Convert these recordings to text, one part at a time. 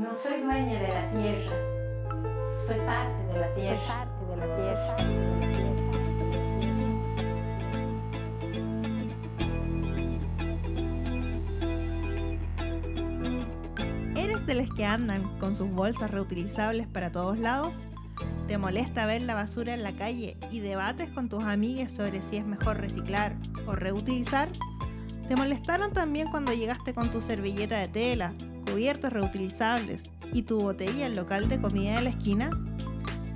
No soy dueña de la tierra, soy parte de la tierra. parte de la tierra. ¿Eres de los que andan con sus bolsas reutilizables para todos lados? ¿Te molesta ver la basura en la calle y debates con tus amigas sobre si es mejor reciclar o reutilizar? ¿Te molestaron también cuando llegaste con tu servilleta de tela, cubiertos reutilizables y tu botella al local de comida de la esquina?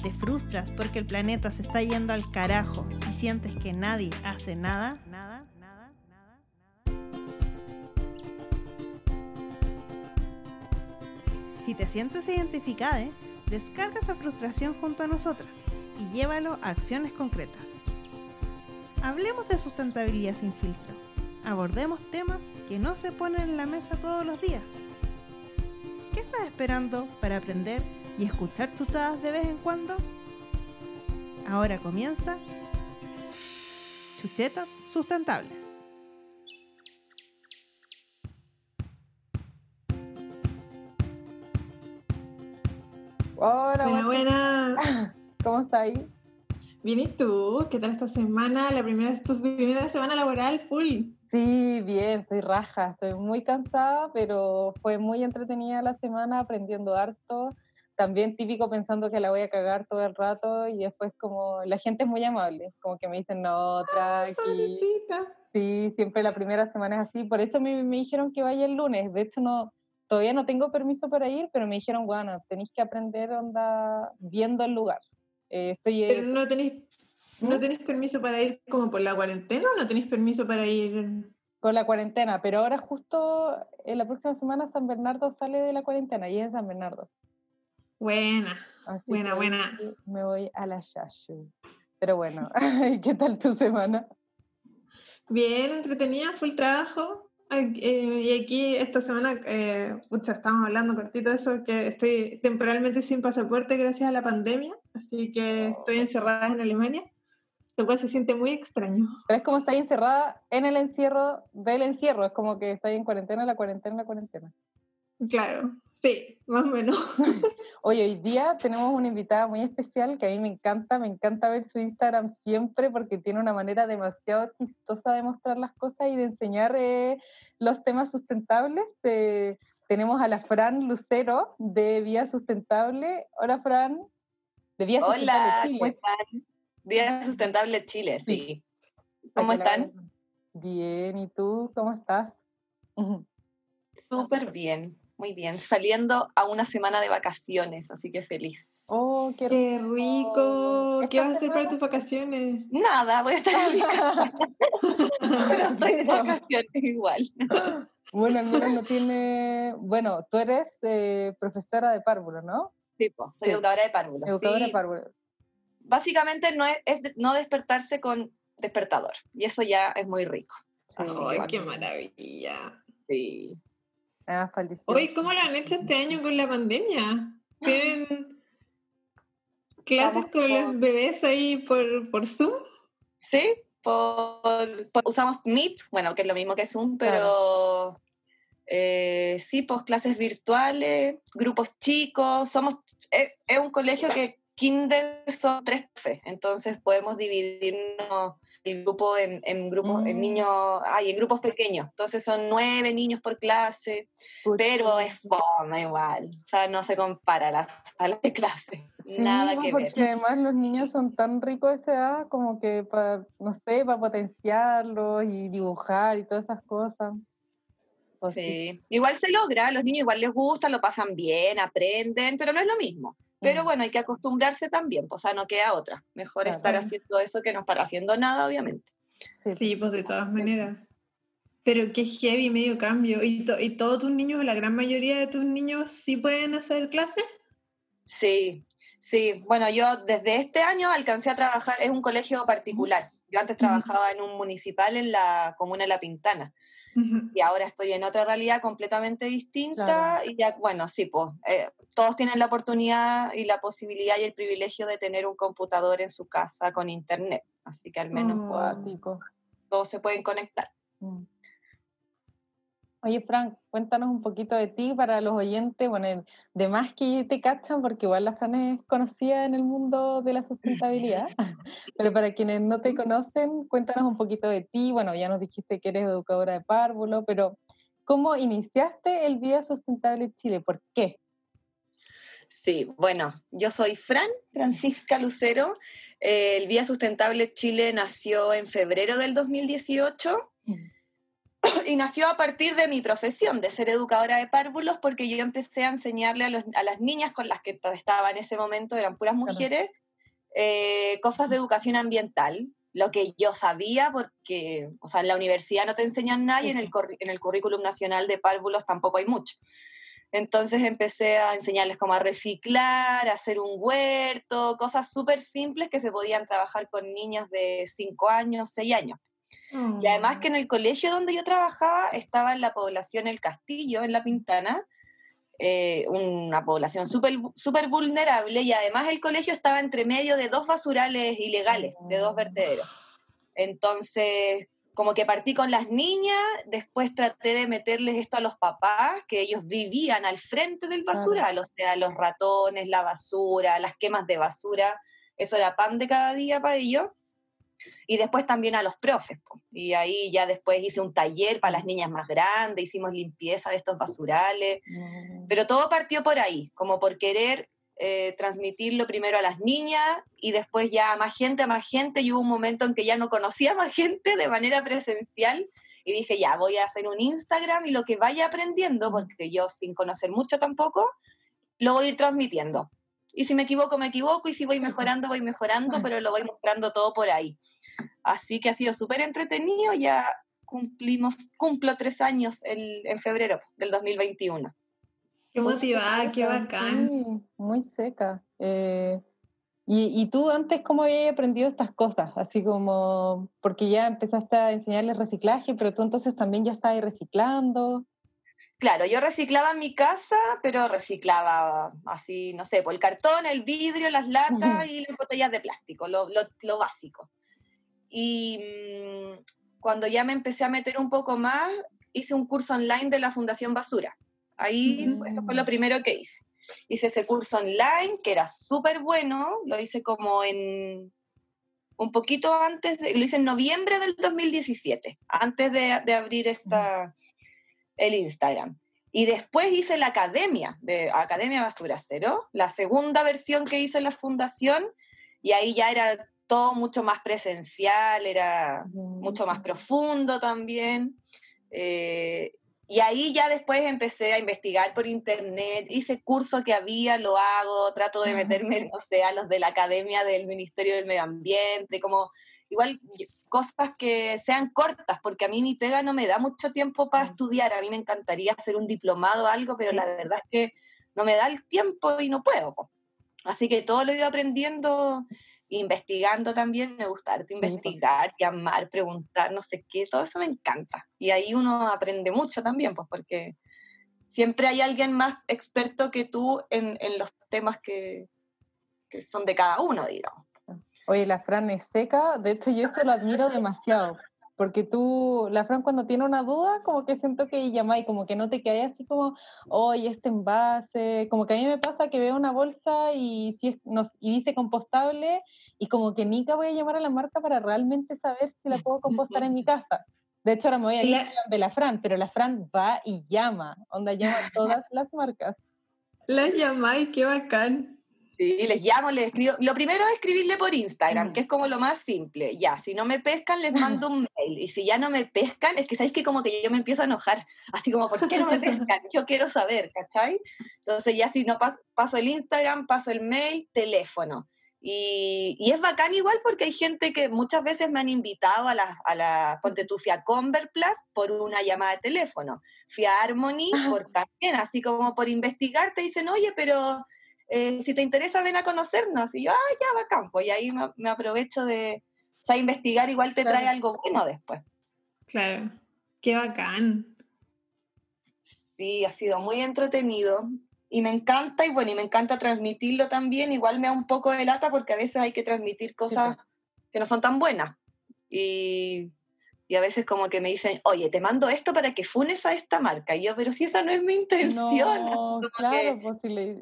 ¿Te frustras porque el planeta se está yendo al carajo y sientes que nadie hace nada? Nada, nada, nada, nada. Si te sientes identificada, descarga esa frustración junto a nosotras y llévalo a acciones concretas. Hablemos de sustentabilidad sin filtro abordemos temas que no se ponen en la mesa todos los días. ¿Qué estás esperando para aprender y escuchar chuchadas de vez en cuando? Ahora comienza Chuchetas Sustentables. Hola, Buena, buena. ¿Cómo está ahí? Bien, ¿y tú? ¿Qué tal esta semana? La primera, tu primera semana laboral full. Sí, bien, estoy raja, estoy muy cansada, pero fue muy entretenida la semana aprendiendo harto. También típico pensando que la voy a cagar todo el rato y después como la gente es muy amable, como que me dicen, no, tranqui. Sí, siempre la primera semana es así, por eso me, me, dijeron que vaya el lunes. De hecho, no, todavía no tengo permiso para ir, pero me dijeron, bueno, tenéis que aprender onda viendo el lugar. Eh, estoy, pero no tenéis ¿No tenés permiso para ir como por la cuarentena o no tenés permiso para ir? Con la cuarentena, pero ahora justo en la próxima semana San Bernardo sale de la cuarentena y es en San Bernardo. Buena, buena, buena. Me voy a la Shashu. Pero bueno, ¿qué tal tu semana? Bien, entretenida, full trabajo. Eh, y aquí esta semana, eh, estamos hablando cortito de eso, que estoy temporalmente sin pasaporte gracias a la pandemia, así que estoy encerrada en Alemania lo cual se siente muy extraño. Pero es como estar encerrada en el encierro del encierro, es como que está en cuarentena, la cuarentena, la cuarentena. Claro, sí, más o menos. Oye, hoy día tenemos una invitada muy especial que a mí me encanta, me encanta ver su Instagram siempre porque tiene una manera demasiado chistosa de mostrar las cosas y de enseñar eh, los temas sustentables. Eh, tenemos a la Fran Lucero de Vía Sustentable. Hola, Fran. De Vía Hola, Sustentable Chile. Día Sustentable Chile, sí. ¿Cómo están? Bien, ¿y tú cómo estás? Súper bien, muy bien. Saliendo a una semana de vacaciones, así que feliz. ¡Oh, qué, rico! ¿Qué vas a hacer para tus vacaciones? Nada, voy a estar en mi casa. Pero estoy de vacaciones igual. Bueno, al menos no tiene... Bueno, tú eres eh, profesora de párvulo, ¿no? Sí, pues, soy educadora de párvulo. Educadora de párvulo básicamente no es, no despertarse con despertador. Y eso ya es muy rico. ¡Ay, qué maravilla! Sí. Ah, Oye, ¿cómo lo han hecho este año con la pandemia? ¿Tienen clases con los bebés ahí por, por Zoom? Sí, por, usamos Meet, bueno, que es lo mismo que Zoom, pero eh, sí, pues clases virtuales, grupos chicos, somos, es un colegio que kinder son tres profes, entonces podemos dividirnos el grupo en, en grupos, en mm. niños, ay, en grupos pequeños. Entonces son nueve niños por clase, pero es forma igual. O sea, no se compara la sala de clase. Nada que ver. Porque además los niños son tan ricos a esa edad como que para, no sé, para potenciarlos y dibujar y todas esas cosas. sí. igual se logra, los niños igual les gusta, lo pasan bien, aprenden, pero no es lo mismo. Pero bueno, hay que acostumbrarse también, pues, o sea, no queda otra. Mejor estar haciendo eso que no estar haciendo nada, obviamente. Sí, pues de todas maneras. Pero qué heavy medio cambio. ¿Y, ¿Y todos tus niños, la gran mayoría de tus niños, sí pueden hacer clases? Sí, sí. Bueno, yo desde este año alcancé a trabajar, es un colegio particular. Yo antes trabajaba en un municipal en la comuna de La Pintana y ahora estoy en otra realidad completamente distinta y ya, bueno, sí, pues eh, todos tienen la oportunidad y la posibilidad y el privilegio de tener un computador en su casa con internet, así que al menos oh. todos se pueden conectar. Mm. Oye, Frank, cuéntanos un poquito de ti para los oyentes, bueno, de más que te cachan, porque igual la Fran es conocida en el mundo de la sustentabilidad, pero para quienes no te conocen, cuéntanos un poquito de ti, bueno, ya nos dijiste que eres educadora de párvulo, pero ¿cómo iniciaste el Vida Sustentable Chile? ¿Por qué? Sí, bueno, yo soy Fran, Francisca Lucero. el Vía Sustentable Chile nació en febrero del 2018 y nació a partir de mi profesión de ser educadora de párvulos porque yo empecé a enseñarle a, las niñas con las que estaba en ese momento, eran puras mujeres, eh, cosas de educación ambiental, lo que yo sabía porque, o sea, en la universidad no te enseñan nada y en el, en el currículum nacional de párvulos tampoco hay mucho. Entonces empecé a enseñarles cómo a reciclar, a hacer un huerto, cosas súper simples que se podían trabajar con niñas de 5 años, 6 años. Y además que en el colegio donde yo trabajaba estaba en la población El Castillo, en La Pintana, eh, una población súper super vulnerable y además el colegio estaba entre medio de dos basurales ilegales, de dos vertederos. Entonces, como que partí con las niñas, después traté de meterles esto a los papás, que ellos vivían al frente del basural, o sea, los ratones, la basura, las quemas de basura, eso era pan de cada día para ellos y después también a los profes. Y ahí ya después hice un taller para las niñas más grandes, hicimos limpieza de estos basurales, mm. pero todo partió por ahí, como por querer eh, transmitirlo primero a las niñas y después ya a más gente, a más gente, y hubo un momento en que ya no conocía a más gente de manera presencial y dije, ya, voy a hacer un Instagram y lo que vaya aprendiendo, porque yo sin conocer mucho tampoco, lo voy a ir transmitiendo. Y si me equivoco, me equivoco, y si voy mejorando, voy mejorando, pero lo voy mostrando todo por ahí. Así que ha sido súper entretenido, ya cumplimos, cumplo tres años el, en febrero del 2021. Qué motivada, qué bacán. muy seca. Eh, y, ¿Y, tú antes cómo habías aprendido estas cosas? Así como, porque ya empezaste a enseñarles reciclaje, pero tú entonces también ya estabas reciclando. Claro, yo reciclaba en mi casa, pero reciclaba así, no sé, por el cartón, el vidrio, las latas y las botellas de plástico, lo, lo, básico. Y mm, cuando ya me empecé a meter un poco más, hice un curso online de la Fundación Basura. Ahí, eso fue lo primero que hice. Hice ese curso online, que era súper bueno, lo hice como en un poquito antes, de, lo hice en noviembre del 2017, antes de, de abrir esta el Instagram. Y después hice la academia, de Academia Basura Cero, la segunda versión que hice en la fundación, y ahí ya era todo mucho más presencial, era mucho más profundo también. Eh, y ahí ya después empecé a investigar por internet, hice curso que había, lo hago, trato de meterme, o sea, los de la Academia del Ministerio del Medio Ambiente, como igual cosas que sean cortas, porque a mí mi pega no me da mucho tiempo para estudiar, a mí me encantaría hacer un diplomado o algo, pero la verdad es que no me da el tiempo y no puedo. Así que todo lo he ido aprendiendo, investigando también, me gusta investigar, llamar, preguntar, no sé qué, todo eso me encanta. Y ahí uno aprende mucho también, pues porque siempre hay alguien más experto que tú en, en los temas que, que son de cada uno, digamos. Oye, la Fran es seca, de hecho yo eso lo admiro demasiado, porque tú, la Fran cuando tiene una duda, como que siento que llama y como que no te quedas así como, oye, este envase, como que a mí me pasa que veo una bolsa y, si es, y dice compostable y como que nunca voy a llamar a la marca para realmente saber si la puedo compostar en mi casa. De hecho, ahora me voy a ir de la Fran, pero la Fran va y llama, onda llama a todas las marcas. Las llamáis, qué bacán. Sí, les llamo, les escribo. Lo primero es escribirle por Instagram, que es como lo más simple. Ya, si no me pescan, les mando un mail. Y si ya no me pescan, es que sabéis que como que yo me empiezo a enojar. Así como, ¿por qué no me pescan? Yo quiero saber, ¿cachai? Entonces ya si no paso, el Instagram, paso el mail, teléfono. Y, y, es bacán igual porque hay gente que muchas veces me han invitado a la, a la Ponte tu Convert Plus por una llamada de teléfono. Fui a Harmony por también, así como por investigar, te dicen, oye, pero eh, si te interesa, ven a conocernos. Y yo, ah, ya, va campo. Y ahí me, aprovecho de, o sea, investigar igual te trae algo bueno después. Claro, qué bacán. Sí, ha sido muy entretenido. Y me encanta, y bueno, y me encanta transmitirlo también. Igual me da un poco de lata porque a veces hay que transmitir cosas que no son tan buenas. Y y a veces como que me dicen, oye, te mando esto para que funes a esta marca. Y yo, pero si esa no es mi intención. No, claro, pues si le,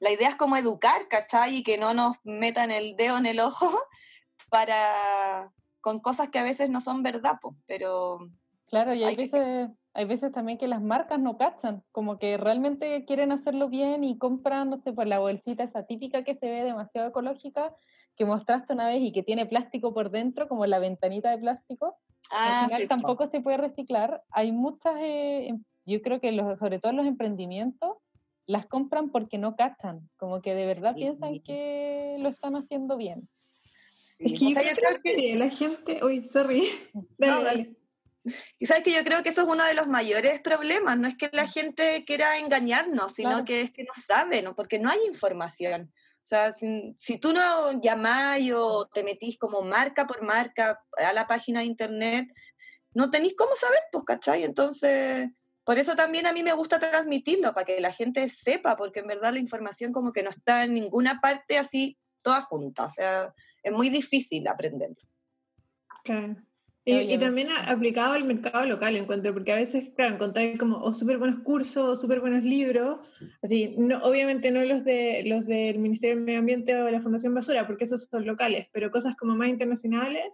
la idea es como educar, ¿cachai? Y que no nos metan el dedo en el ojo para con cosas que a veces no son verdad, pues, pero... Claro, y hay, veces, hay veces también que las marcas no cachan, como que realmente quieren hacerlo bien y compran, no sé, por la bolsita esa típica que se ve demasiado ecológica, que mostraste una vez y que tiene plástico por dentro, como la ventanita de plástico. Ah, al final tampoco se puede reciclar. Hay muchas, eh, em, yo creo que los, sobre todo los emprendimientos, las compran porque no cachan, como que de verdad piensan que lo están haciendo bien. Es que yo, creo que la gente, uy, sorry, dale, dale. Y sabes que yo creo que eso es uno de los mayores problemas, no es que la gente quiera engañarnos, sino que es que no saben, porque no hay información. O sea, si, tú no llamás o te metís como marca por marca a la página de internet, no tenéis cómo saber, pues, ¿cachai? Entonces, por eso también a mí me gusta transmitirlo, para que la gente sepa, porque en verdad la información como que no está en ninguna parte así, toda junta. O sea, es muy difícil aprenderlo. Claro. Y, también aplicado al mercado local, encuentro, porque a veces, claro, encontrar como o súper buenos cursos o súper buenos libros, así, no, obviamente no los, de, los del Ministerio del Medio Ambiente o de la Fundación Basura, porque esos son locales, pero cosas como más internacionales,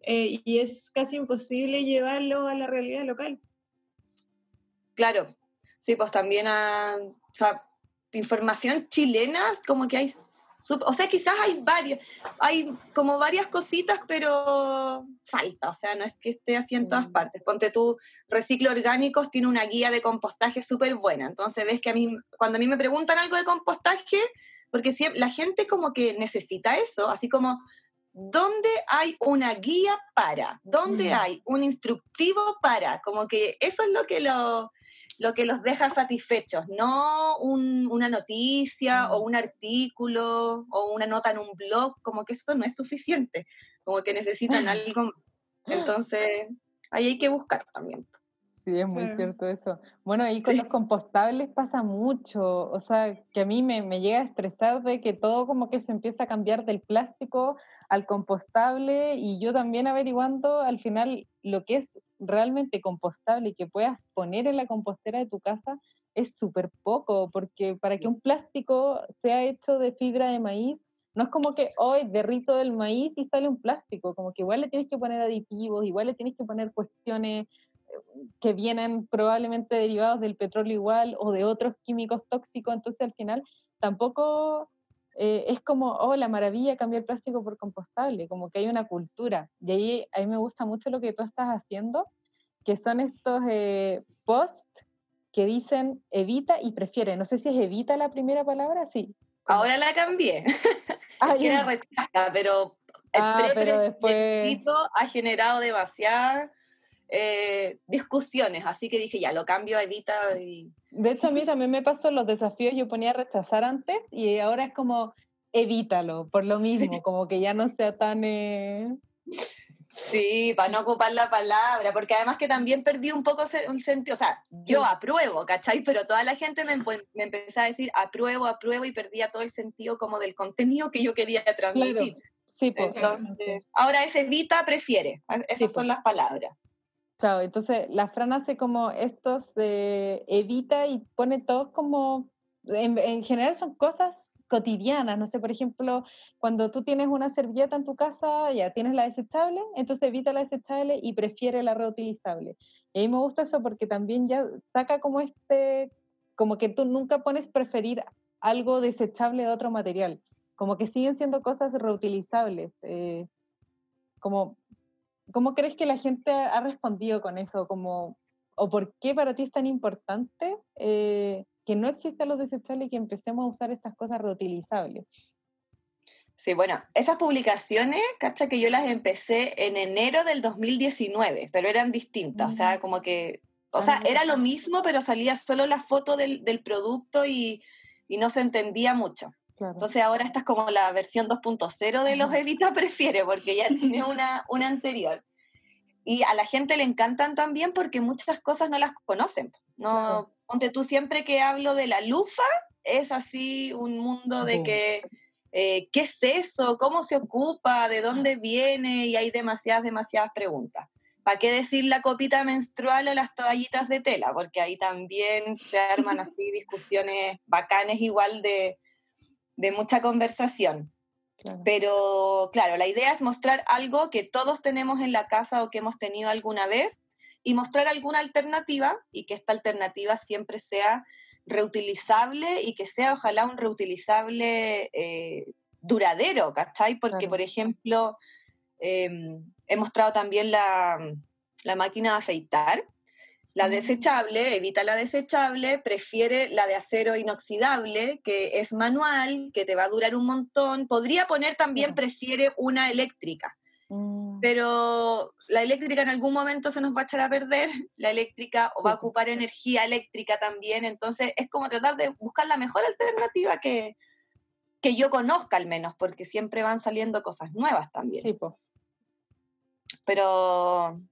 eh, y es casi imposible llevarlo a la realidad local. Claro, sí, pues también a, o sea, información chilena, como que hay o sea, quizás hay varios, hay como varias cositas, pero falta, o sea, no es que esté así en todas mm. partes. Ponte tú, Reciclo Orgánicos tiene una guía de compostaje súper buena, entonces ves que a mí, cuando a mí me preguntan algo de compostaje, porque la gente como que necesita eso, así como, ¿dónde hay una guía para? ¿Dónde mm. hay un instructivo para? Como que eso es lo que lo lo que los deja satisfechos, no una noticia o mm. un artículo o una nota en un blog, como que eso no es suficiente, como que necesitan algo. Entonces, ahí hay que buscar también. Sí, es muy cierto eso. Bueno, ahí con los compostables pasa mucho, o sea, que a mí me, me, llega a estresar de que todo como que se empieza a cambiar del plástico al compostable y yo también averiguando al final lo que es realmente compostable y que puedas poner en la compostera de tu casa es súper poco, porque para que un plástico sea hecho de fibra de maíz, no es como que hoy derrito del maíz y sale un plástico, como que igual le tienes que poner aditivos, igual le tienes que poner cuestiones que vienen probablemente derivados del petróleo igual o de otros químicos tóxicos, entonces al final tampoco eh, es como, oh, la maravilla cambiar plástico por compostable, como que hay una cultura. Y ahí a mí me gusta mucho lo que tú estás haciendo, que son estos eh, posts que dicen evita y prefiere. No sé si es evita la primera palabra, sí. Ahora la cambié. Ah, era rechaza, pero el ah, pero después... ha generado demasiadas eh, discusiones, así que dije, ya, lo cambio a Evita. Y... De hecho, a mí también me pasó los desafíos, yo ponía rechazar antes y ahora es como, evítalo, por lo mismo, como que ya no sea tan... Eh... Sí, para no ocupar la palabra, porque además que también perdí un poco un sentido, o sea, yo apruebo, ¿cachai? Pero toda la gente me, me empezó a decir apruebo, apruebo y perdía todo el sentido como del contenido que yo quería transmitir. Sí, pues, Entonces, ahora es evita, prefiere, esas son las palabras. Claro, entonces la Fran hace como estos, eh, evita y pone todos como, en, general son cosas cotidianas, no sé, por ejemplo, cuando tú tienes una servilleta en tu casa, ya tienes la desechable, entonces evita la desechable y prefiere la reutilizable. Y a mí me gusta eso porque también ya saca como este, como que tú nunca pones preferir algo desechable de otro material, como que siguen siendo cosas reutilizables, eh, como ¿Cómo crees que la gente ha respondido con eso? Como, ¿O por qué para ti es tan importante eh, que no existan los desechables y que empecemos a usar estas cosas reutilizables? Sí, bueno, esas publicaciones, cacha que yo las empecé en enero del 2019, pero eran distintas, o sea, mm. como que, o sea, ah, era lo mismo, pero salía solo la foto del, del producto y, y, no se entendía mucho. Entonces ahora esta es como la versión 2.0 de los Evita Prefiere, porque ya tiene una, una anterior. Y a la gente le encantan también porque muchas cosas no las conocen. No, ponte tú siempre que hablo de la lufa, es así un mundo de que eh, ¿qué es eso? ¿Cómo se ocupa? ¿De dónde viene? Y hay demasiadas, demasiadas preguntas. ¿Para qué decir la copita menstrual o las toallitas de tela? Porque ahí también se arman así discusiones bacanes igual de, de mucha conversación. Pero claro, la idea es mostrar algo que todos tenemos en la casa o que hemos tenido alguna vez y mostrar alguna alternativa y que esta alternativa siempre sea reutilizable y que sea ojalá un reutilizable eh, duradero, ¿cachai? Porque, por ejemplo, em, he mostrado también la, la máquina de afeitar la desechable, evita la desechable, prefiere la de acero inoxidable, que es manual, que te va a durar un montón. Podría poner también, prefiere una eléctrica. Mm. Pero la eléctrica en algún momento se nos va a echar a perder, la eléctrica o va a ocupar energía eléctrica también, entonces es como tratar de buscar la mejor alternativa que, que yo conozca al menos, porque siempre van saliendo cosas nuevas también. Sí, Pero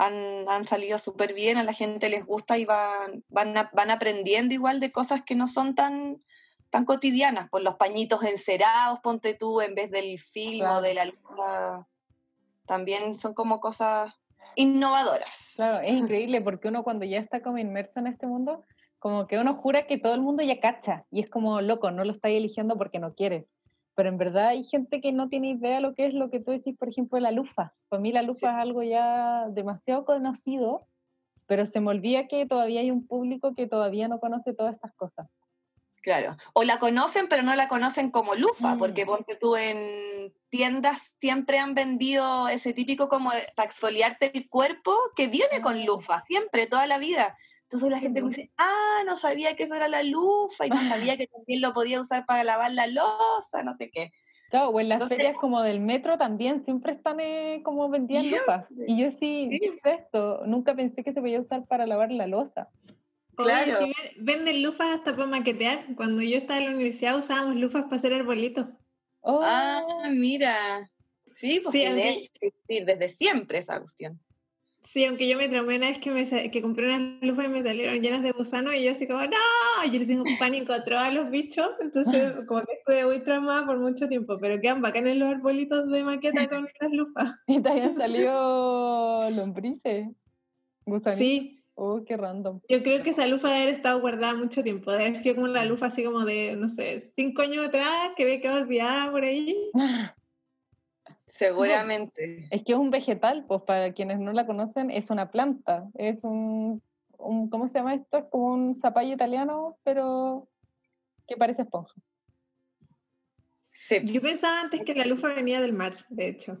han, salido súper bien, a la gente les gusta y van, van, van, aprendiendo igual de cosas que no son tan, tan cotidianas, por los pañitos encerados, ponte tú, en vez del film o de la luz. También son como cosas innovadoras. Claro, es increíble porque uno cuando ya está como inmerso en este mundo, como que uno jura que todo el mundo ya cacha y es como loco, no lo está eligiendo porque no quiere pero en verdad hay gente que no tiene idea de lo que es lo que tú decís, por ejemplo, la lufa. Para mí la lufa es algo ya demasiado conocido, pero se me olvida que todavía hay un público que todavía no conoce todas estas cosas. Claro, o la conocen, pero no la conocen como lufa, porque mm. porque tú en tiendas siempre han vendido ese típico como para exfoliarte el cuerpo que viene con ah. lufa, siempre, toda la vida. Entonces la gente me dice, ah, no sabía que eso era la lufa y no sabía que también lo podía usar para lavar la losa, no sé qué. Claro, o en las ferias como del metro también siempre están eh, como vendiendo lufas. Y yo sí, ¿qué es esto? Nunca pensé que se podía usar para lavar la losa. Claro. venden lufas hasta para maquetear. Cuando yo estaba en la universidad usábamos lufas para hacer arbolitos. Oh. Ah, mira. Sí, pues sí, desde siempre esa cuestión. Sí, aunque yo me traumé una vez que, me, que compré unas lufas y me salieron llenas de gusanos y yo así como, no, yo tengo pánico a los bichos, entonces como que estuve muy traumada por mucho tiempo, pero quedan bacanes los arbolitos de maqueta con las lufas. Y te habían salido lombrices, Sí. Oh, qué random. Yo creo que esa lufa debe haber estado guardada mucho tiempo, debe haber sido como la lufa así como de, no sé, cinco años atrás, que había quedado olvidada por ahí. Seguramente. Es que es un vegetal, pues para quienes no la conocen, es una planta. Es un, ¿cómo se llama esto? Es como un zapallo italiano, pero que parece esponja. Sí. Yo pensaba antes que la lufa venía del mar, de hecho.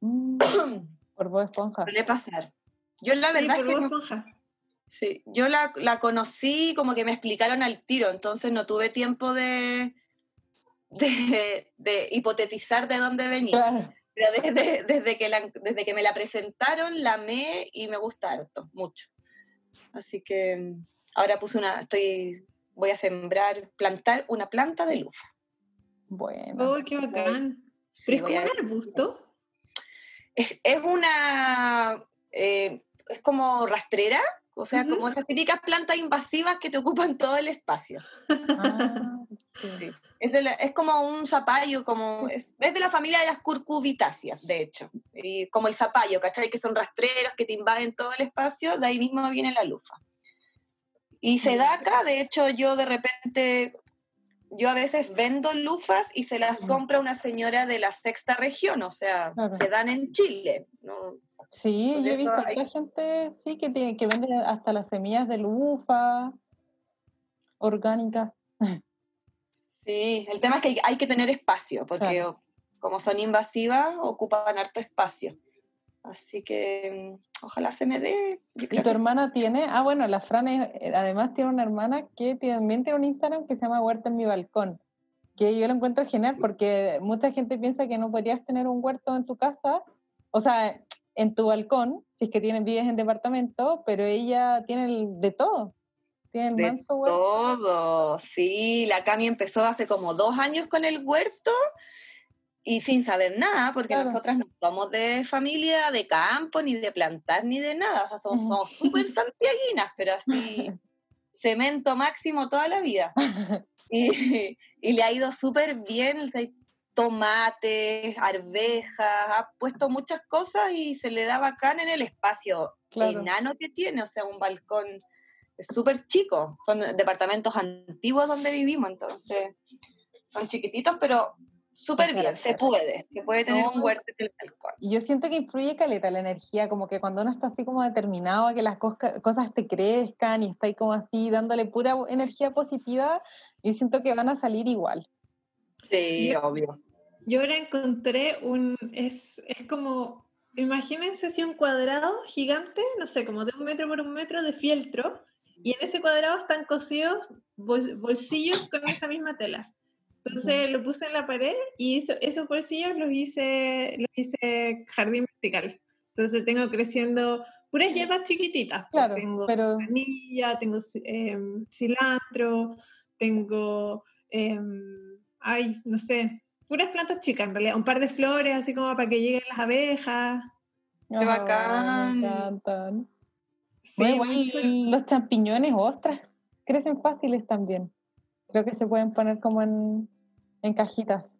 Mm, por vos esponja. Suele pasar. Yo la verdad sí, por es que esponja. Sí, yo la, la, conocí como que me explicaron al tiro, entonces no tuve tiempo de, de, hipotetizar de dónde venía. Pero desde, desde, que desde que me la presentaron, la amé y me gusta harto, mucho. Así que ahora puse una, estoy, voy a sembrar, plantar una planta de luz. Bueno. Oh, qué bacán. ¿Pero es como un arbusto? Es, es una, eh, es como rastrera, o sea, como esas típicas plantas invasivas que te ocupan todo el espacio. Ah, es, como un zapallo, como, es, de la familia de las curcubitáceas, de hecho. Y como el zapallo, ¿cachai? Que son rastreros que te invaden todo el espacio, de ahí mismo viene la lufa. Y se da acá, de hecho, yo de repente, yo a veces vendo lufas y se las compra una señora de la sexta región, o sea, se dan en Chile. ¿no? Sí, yo he visto hay... gente sí, que, tiene, que vende hasta las semillas de lufa orgánicas. Sí, el tema es que hay, que tener espacio, porque como son invasivas, ocupan harto espacio. Así que mm, ojalá se me dé. ¿Y tu hermana tiene? Ah, bueno, la Fran eh, además tiene una hermana que también tiene un Instagram que se llama Huerta en mi balcón. Que yo lo encuentro genial porque mucha gente piensa que no podrías tener un huerto en tu casa. O sea, en tu balcón, si es que tienen vives en departamento, pero ella tiene de todo. Tiene el de manso huerto. Todo, sí. La Cami empezó hace como dos años con el huerto y sin saber nada, porque nosotras no somos de familia, de campo, ni de plantar, ni de nada. O sea, somos súper santiaguinas, pero así cemento máximo toda la vida. Y, y le ha ido súper bien, tomates, arvejas, ha puesto muchas cosas y se le da bacán en el espacio Claro. enano que tiene, o sea, un balcón súper chico. Son departamentos antiguos donde vivimos, entonces son chiquititos, pero súper bien, se puede. Se puede tener un huerto en el yo siento que influye caleta la energía, como que cuando uno está así como determinado a que las cosas te crezcan y está ahí como así dándole pura energía positiva, yo siento que van a salir igual. Sí, Yo- obvio. Yo ahora encontré un, es, es como, imagínense así un cuadrado gigante, no sé, como de un metro por un metro de fieltro, y en ese cuadrado están cosidos bol- bolsillos con esa misma tela. Entonces lo puse en la pared y eso- esos bolsillos los hice, los hice jardín vertical. Entonces tengo creciendo puras hierbas chiquititas. pues, Claro, tengo pero vanilla, tengo em, cilantro, tengo, em, ay, no sé, puras plantas chicas en realidad, un par de flores así como para que lleguen las abejas. Ay, bacán. Me encantan. Sí, igual los champiñones, ostras, crecen fáciles también. Creo que se pueden poner como en, en cajitas.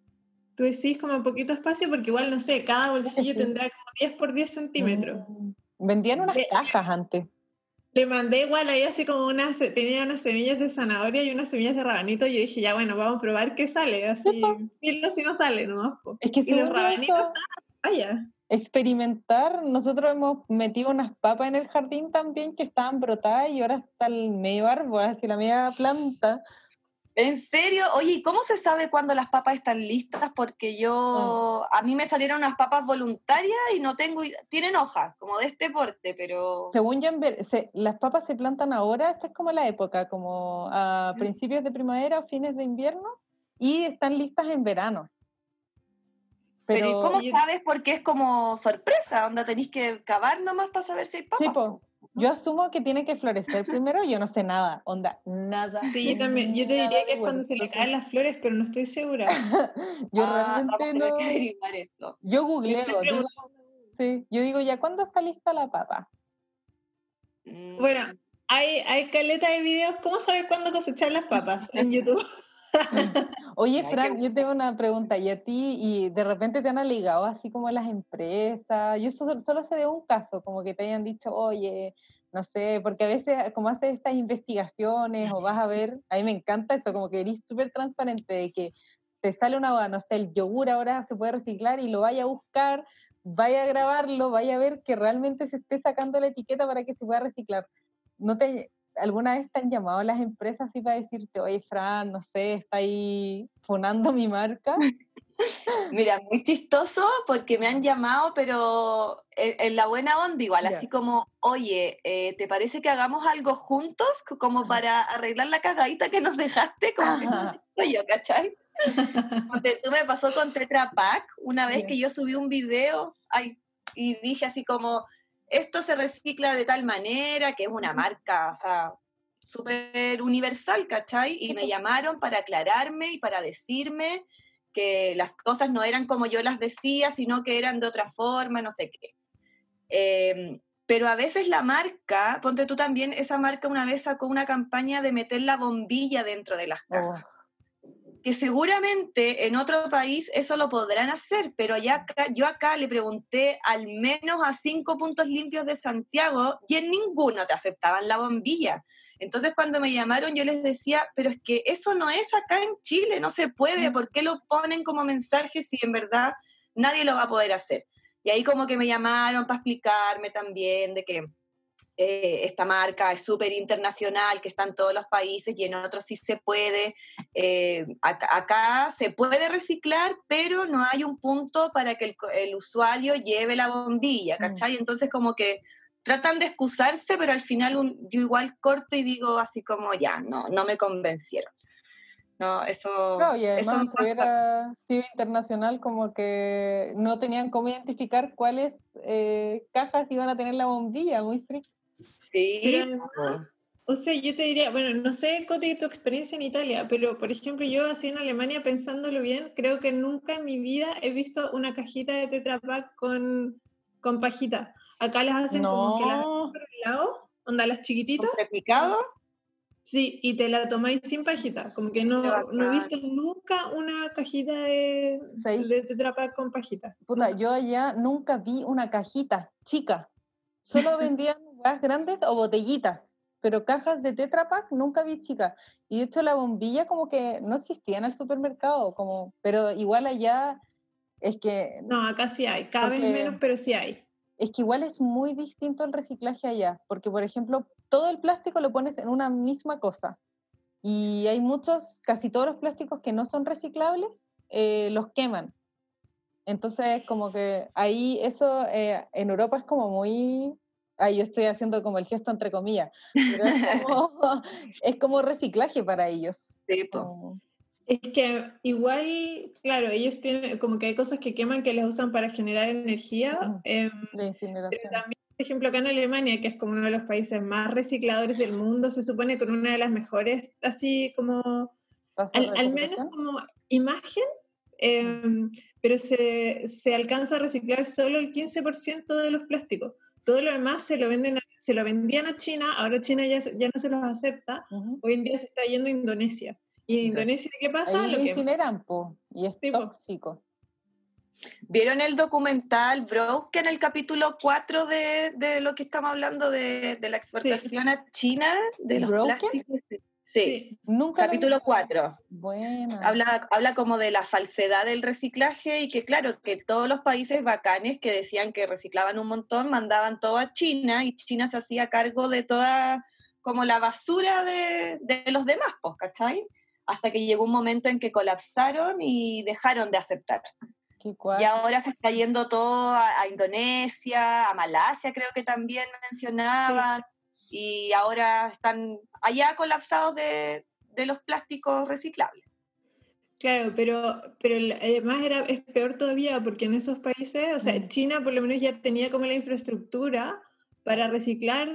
Tú decís como poquito espacio porque igual, no sé, cada bolsillo sí. tendrá como 10 por 10 centímetros. Mm. Vendían unas cajas antes. Le mandé igual ahí así como unas, tenía unas semillas de zanahoria y unas semillas de rabanito. Y yo dije, ya bueno, vamos a probar qué sale. Así, si no sale, ¿no? Es que Y los rabanitos eso- Vaya. Experimentar. Nosotros hemos metido unas papas en el jardín también que estaban brotadas y ahora está el medio árbol, así la media planta. ¿En serio? Oye, ¿y cómo se sabe cuándo las papas están listas? Porque yo, a mí me salieron unas papas voluntarias y no tengo, tienen hojas, como de este porte, pero... Según yo, se- las papas se plantan ahora, esta es como la época, como a Mm. principios de primavera o fines de invierno, y están listas en verano. Pero, ¿y cómo Yo- sabes? Porque es como sorpresa, onda tenéis que cavar nomás para saber si hay papas. Sí, po. Yo asumo que tiene que florecer primero, yo no sé nada, onda, nada. Sí, yo también. Yo te diría que es cuando se le caen las flores, pero no estoy segura. Yo Ah, realmente no. Yo googleo, digo, sí, yo digo ya, ¿cuándo está lista la papa? Mm, Bueno, hay, hay caleta de videos. ¿Cómo saber cuándo cosechar las papas en YouTube? Oye, Fran, yo tengo una pregunta, ¿y a ti, y de repente te han alegado así como las empresas? Yo so- solo sé de un caso, como que te hayan dicho, oye, no sé, porque a veces como haces estas investigaciones o vas a ver, a mí me encanta eso, como que eres súper transparente de que te sale una, no sé, el yogur ahora se puede reciclar y lo vaya a buscar, vaya a grabarlo, vaya a ver que realmente se esté sacando la etiqueta para que se pueda reciclar. ¿No te, alguna vez te han llamado las empresas así para decirte, oye, Fran, no sé, está ahí funando mi marca? Mira, muy chistoso porque me han llamado, pero en, en la buena onda igual, así como, oye, eh, ¿te parece que hagamos algo juntos? Como para arreglar la cagadita que nos dejaste, como que eso siento yo, ¿cachai? Tú me pasó con Tetra Pak, una vez que yo subí un video ay, y dije así como, esto se recicla de tal manera, que es una marca, o sea, súper universal, ¿cachai? Y me llamaron para aclararme y para decirme que las cosas no eran como yo las decía, sino que eran de otra forma, no sé qué. Eh, pero a veces la marca, ponte tú también, esa marca una vez sacó una campaña de meter la bombilla dentro de las cajas. Que seguramente en otro país eso lo podrán hacer, pero allá acá, yo acá le pregunté al menos a cinco puntos limpios de Santiago y en ninguno te aceptaban la bombilla. Entonces cuando me llamaron yo les decía, pero es que eso no es acá en Chile, no se puede, ¿por qué lo ponen como mensaje si en verdad nadie lo va a poder hacer? Y ahí como que me llamaron para explicarme también de que eh, esta marca es súper internacional, que está en todos los países y en otros sí se puede. Eh, acá, acá se puede reciclar, pero no hay un punto para que el, el usuario lleve la bombilla, Mm. ¿cachai? Entonces como que tratan de excusarse, pero al final un- yo igual corto y digo así como, ya, no, no me convencieron. No, eso... No, y eso además que hubiera sido internacional, como que no tenían cómo identificar cuáles eh, cajas iban a tener la bombilla, muy frío. Sí, Pero además, o sea, yo te diría, bueno, no sé, Coti, tu experiencia en Italia, pero por ejemplo, yo así en Alemania, pensándolo bien, creo que nunca en mi vida he visto una cajita de Tetra Pak con, con pajita. Acá las hacen como que las No, por el lado, onda las chiquititas. replicado. Sí, y te la tomáis sin pajita. Como que no, no he visto nunca una cajita de, de Tetra Pak con pajita. Puta, yo allá nunca vi una cajita chica. Solo vendían grandes o botellitas, pero cajas de Tetra Pak nunca vi chicas. Y de hecho la bombilla como que no existía en el supermercado, como, pero igual allá es que... No, acá sí hay, cada vez menos, pero sí hay. Es que igual es muy distinto el reciclaje allá, porque por ejemplo, todo el plástico lo pones en una misma cosa. Y hay muchos, casi todos los plásticos que no son reciclables, eh, los queman. Entonces, como que ahí eso eh, en Europa es como muy... Ahí yo estoy haciendo como el gesto entre comillas, pero es como, es como reciclaje para ellos. Sí, Es que igual, claro, ellos tienen, como que hay cosas que queman que les usan para generar energía. Eh, también por ejemplo, acá en Alemania, que es como uno de los países más recicladores del mundo, se supone con una de las mejores, así como, al, menos como imagen, em, pero se, se, alcanza a reciclar solo el 15% de los plásticos. Todo lo demás se lo, venden se lo vendían a China, ahora China ya, ya no se los acepta, hoy en día se está yendo a Indonesia. ¿Y en Indonesia qué pasa? Ahí lo incineran, po, y es tóxico. ¿Vieron el documental Broke en el capítulo 4 de, de, lo que estamos hablando de, de la exportación a China de los plásticos? Sí, Nunca capítulo 4. Bueno. Habla, habla como de la falsedad del reciclaje y que claro, que todos los países bacanes que decían que reciclaban un montón, mandaban todo a China y China se hacía cargo de toda como la basura de, de los demás, pues, ¿cachai? Hasta que llegó un momento en que colapsaron y dejaron de aceptar. Y ahora se está yendo todo a, Indonesia, a Malasia creo que también mencionaban, y ahora están allá colapsados de, los plásticos reciclables. Claro, pero, pero además era, es peor todavía porque en esos países, o sea, mm. China por lo menos ya tenía como la infraestructura para reciclar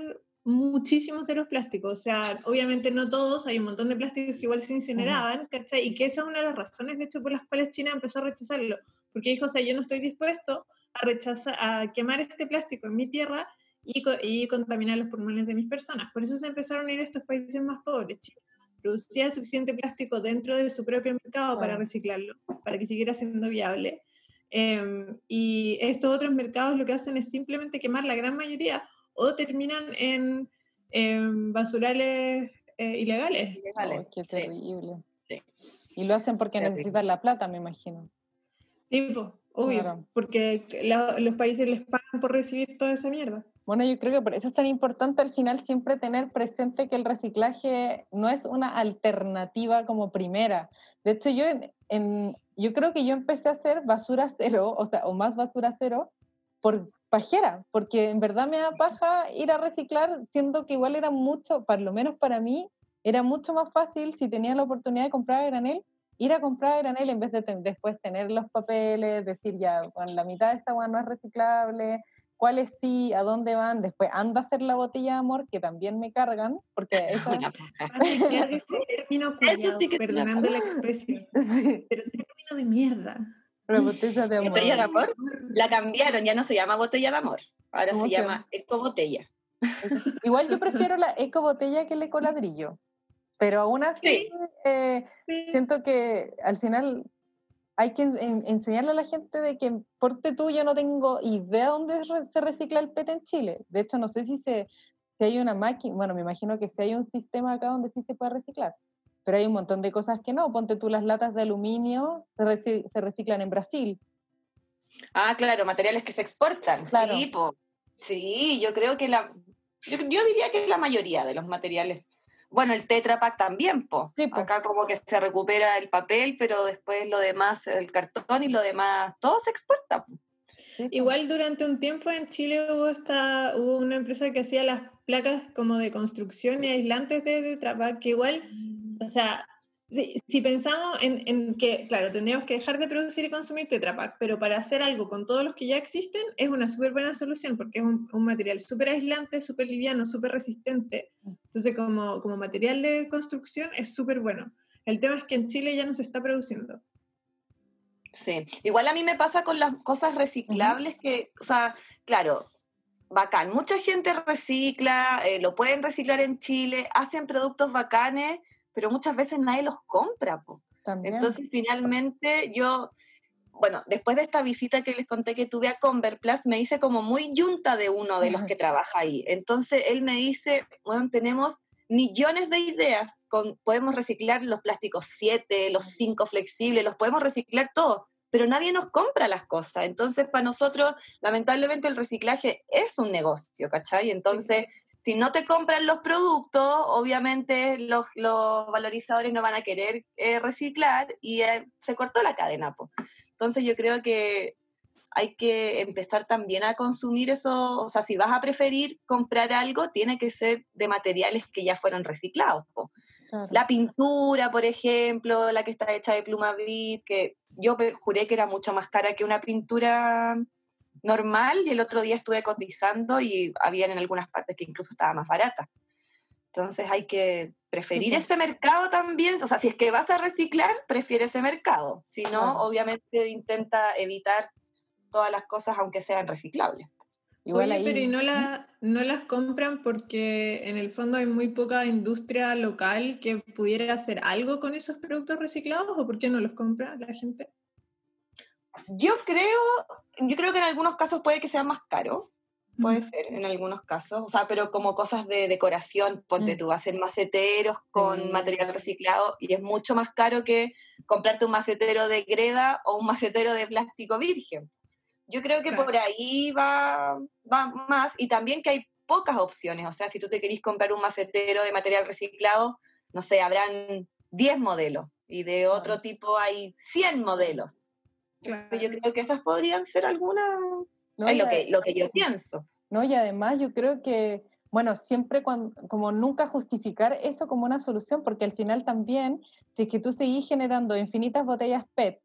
muchísimos de los plásticos. O sea, obviamente no todos, hay un montón de plásticos que igual se incineraban, ¿cachai? Y que esa es una de las razones, de hecho, por las cuales China empezó a rechazarlo. Porque dijo, o sea, yo no estoy dispuesto a rechazar, a quemar este plástico en mi tierra y, y contaminar los pulmones de mis personas. Por eso se empezaron a ir a estos países más pobres. China producía suficiente plástico dentro de su propio mercado para reciclarlo, para que siguiera siendo viable. Em, y estos otros mercados lo que hacen es simplemente quemar la gran mayoría o terminan en, basurales eh, ilegales. ilegales. qué terrible. Y lo hacen porque necesitan la plata, me imagino. Sí, pues, obvio, porque los países les pagan por recibir toda esa mierda. Bueno, yo creo que por eso es tan importante al final siempre tener presente que el reciclaje no es una alternativa como primera. De hecho, yo, en, yo creo que yo empecé a hacer basura cero, o sea, o más basura cero, por pajera, porque en verdad me da paja ir a reciclar, siendo que igual era mucho, por lo menos para mí, era mucho más fácil si tenía la oportunidad de comprar a granel, ir a comprar a granel en vez de después tener los papeles, decir ya, bueno, la mitad de esta agua no es reciclable, cuáles sí, a dónde van, después anda a hacer la botella de amor, que también me cargan, porque eso... perdonando la expresión, pero término de mierda. La botella de amor. Botella de amor. La cambiaron, ya no se llama botella de amor. Ahora se llama eco botella. Igual yo prefiero la eco botella que el eco ladrillo. Pero aún así, eh, siento que al final hay que enseñarle a la gente de que porte tú yo no tengo idea dónde se recicla el PET en Chile. De hecho, no sé si, se, si hay una máquina, bueno, me imagino que si hay un sistema acá donde sí se puede reciclar pero hay un montón de cosas que no. Ponte tú las latas de aluminio, se, reciclan en Brasil. Ah, claro, materiales que se exportan. Sí, sí, yo creo que la, yo, diría que la mayoría de los materiales. Bueno, el Tetra Pak también, po. Acá como que se recupera el papel, pero después lo demás, el cartón y lo demás, todo se exporta. Igual durante un tiempo en Chile hubo, esta, hubo una empresa que hacía las placas como de construcción y aislantes de Tetra Pak, que igual o sea, si, pensamos en, que, claro, tendríamos que dejar de producir y consumir Tetra Pak, pero para hacer algo con todos los que ya existen es una súper buena solución porque es un, material súper aislante, súper liviano, súper resistente. Entonces, como, como material de construcción es súper bueno. El tema es que en Chile ya no se está produciendo. Sí, igual a mí me pasa con las cosas reciclables que, o sea, claro, bacán. Mucha gente recicla, eh, lo pueden reciclar en Chile, hacen productos bacanes, pero muchas veces nadie los compra. po. Entonces, finalmente, yo, bueno, después de esta visita que les conté que tuve a Converplus, me hice como muy yunta de uno de los que trabaja ahí. Entonces, él me dice, bueno, tenemos millones de ideas, con, podemos reciclar los plásticos 7, los 5 flexibles, los podemos reciclar todos, pero nadie nos compra las cosas. Entonces, para nosotros, lamentablemente, el reciclaje es un negocio, ¿cachai? Entonces, si no te compran los productos, obviamente los, los valorizadores no van a querer eh, reciclar y eh, se cortó la cadena. po. Entonces yo creo que hay que empezar también a consumir eso, o sea, si vas a preferir comprar algo, tiene que ser de materiales que ya fueron reciclados. po. Claro. La pintura, por ejemplo, la que está hecha de pluma vid, que yo juré que era mucho más cara que una pintura normal y el otro día estuve cotizando y habían en algunas partes que incluso estaba más barata. Entonces hay que preferir Ujú. ese mercado también, o sea, si es que vas a reciclar, prefiere ese mercado. Si no, obviamente intenta evitar todas las cosas aunque sean reciclables. Igual Oye, ahí, pero ¿y no, la, no las compran porque en el fondo hay muy poca industria local que pudiera hacer algo con esos productos reciclados? ¿O por qué no los compra la gente? Yo creo, yo creo que en algunos casos puede que sea más caro, puede Mm. ser en algunos casos, o sea, pero como cosas de decoración, ponte Mm. tú, hacen maceteros con Sí. material reciclado y es mucho más caro que comprarte un macetero de greda o un macetero de plástico virgen. Yo creo que Claro. por ahí va, va más y también que hay pocas opciones, o sea, si tú te querís comprar un macetero de material reciclado, no sé, habrán 10 modelos y de otro tipo hay 100 modelos. Yo creo que esas podrían ser algunas, ¿no? es lo que, lo que yo pienso. No, y además yo creo que, bueno, siempre cuando, como nunca justificar eso como una solución, porque al final también, si es que tú seguís generando infinitas botellas PET,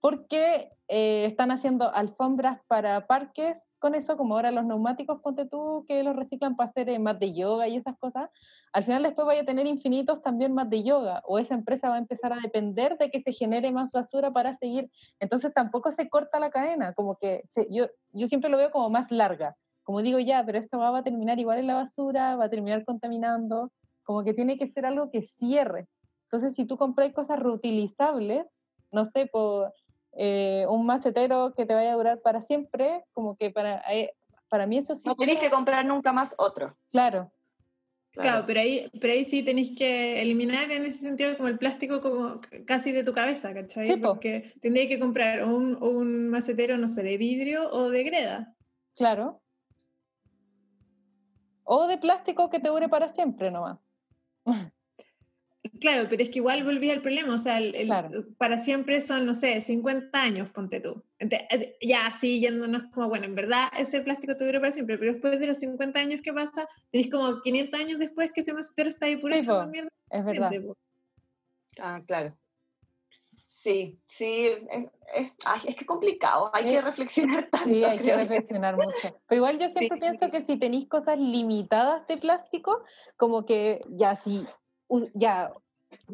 porque eh, están haciendo alfombras para parques con eso, como ahora los neumáticos, ponte tú, que los reciclan para hacer eh, más de yoga y esas cosas, al final después vaya a tener infinitos también más de yoga, o esa empresa va a empezar a depender de que se genere más basura para seguir, entonces tampoco se corta la cadena, como que se- yo, yo siempre lo veo como más larga, como digo ya, pero esto va, a terminar igual en la basura, va a terminar contaminando, como que tiene que ser algo que cierre. Entonces, si tú compras cosas reutilizables, no sé, por eh, un macetero que te vaya a durar para siempre, como que para, eh, para mí eso sí. No tenés que comprar nunca más otro. Claro, Claro, pero ahí, pero ahí sí tenéis que eliminar en ese sentido como el plástico como casi de tu cabeza, ¿cachai? Sí, po. Porque tendrías que comprar un, un macetero, no sé, de vidrio o de greda. claro. O de plástico que te dure para siempre nomás. Claro, pero es que igual volví al problema, o sea, el- el- Claro. para siempre son, no sé, 50 años, ponte tú. Ente- eh, Ya así yéndonos como, bueno, en verdad ese plástico te dura para siempre, pero después de los 50 años que pasa, tenés como 500 años después que ese macetero está ahí puro Sí, echando po, mierda. Es verdad. gente. Ah, claro. Sí, sí, es, es, ay, es que complicado, hay que Sí. reflexionar tanto. Sí, hay que creo yo. reflexionar mucho. Pero igual yo siempre Sí. pienso que si tenéis cosas limitadas de plástico, como que ya si ya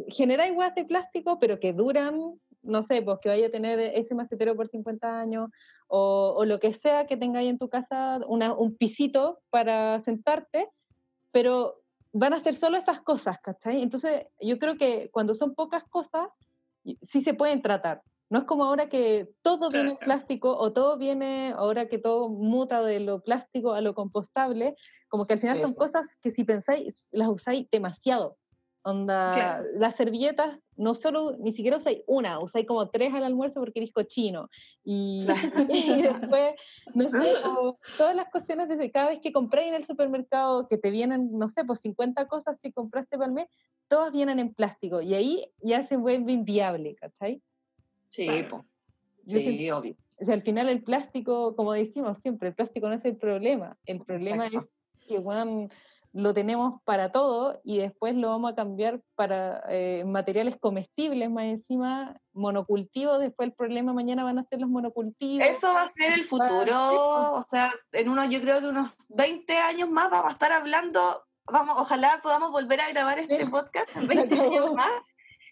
generáis huevas de plástico, pero que duran, no sé, pues que vaya a tener ese macetero por 50 años, o, o lo que sea que tengáis en tu casa, una, un pisito para sentarte, pero van a ser solo esas cosas, ¿cachai? Entonces yo creo que cuando son pocas cosas, sí se pueden tratar. No es como ahora que todo viene en plástico o todo viene, ahora que todo muta de lo plástico a lo compostable, como que al final son Eso. cosas que si pensáis, las usáis demasiado. Onda, Claro. las servilletas, no solo, ni siquiera usáis una, usáis como tres al almuerzo porque eres cochino. Y, y después, no sé, todas las cuestiones desde cada vez que compráis en el supermercado, que te vienen, no sé, pues 50 cosas si compraste para el mes, todas vienen en plástico. Y ahí ya se vuelve inviable, ¿cachai? Sí, Claro. sí, siento- obvio. o sea, al final el plástico, como decimos siempre, el plástico no es el problema. El problema Exacto. es que weón, lo tenemos para todo y después lo vamos a cambiar para eh, materiales comestibles más encima, monocultivos, después el problema mañana van a ser los monocultivos. Eso va a ser el futuro, o sea, en unos, yo creo que unos 20 años más vamos a estar hablando, vamos, ojalá podamos volver a grabar este Sí. podcast en 20 años más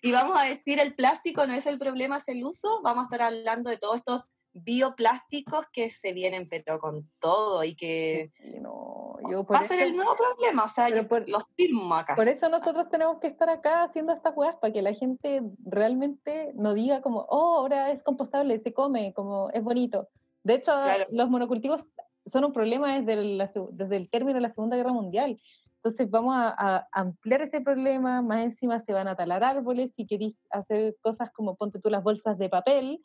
y vamos a decir el plástico no es el problema, es el uso, vamos a estar hablando de todos estos bioplásticos que se vienen pero con todo y que Sí, no, yo por va a ser el nuevo problema, o sea, yo por- los firmo acá. Por eso nosotros tenemos que estar acá haciendo estas weas para que la gente realmente no diga como, oh, ahora es compostable, se come, como es bonito. De hecho, Claro. los monocultivos son un problema desde, seg- desde el término de la Segunda Guerra Mundial. Entonces vamos a, a ampliar ese problema, más encima se van a talar árboles, si queréis hacer cosas como ponte tú las bolsas de papel,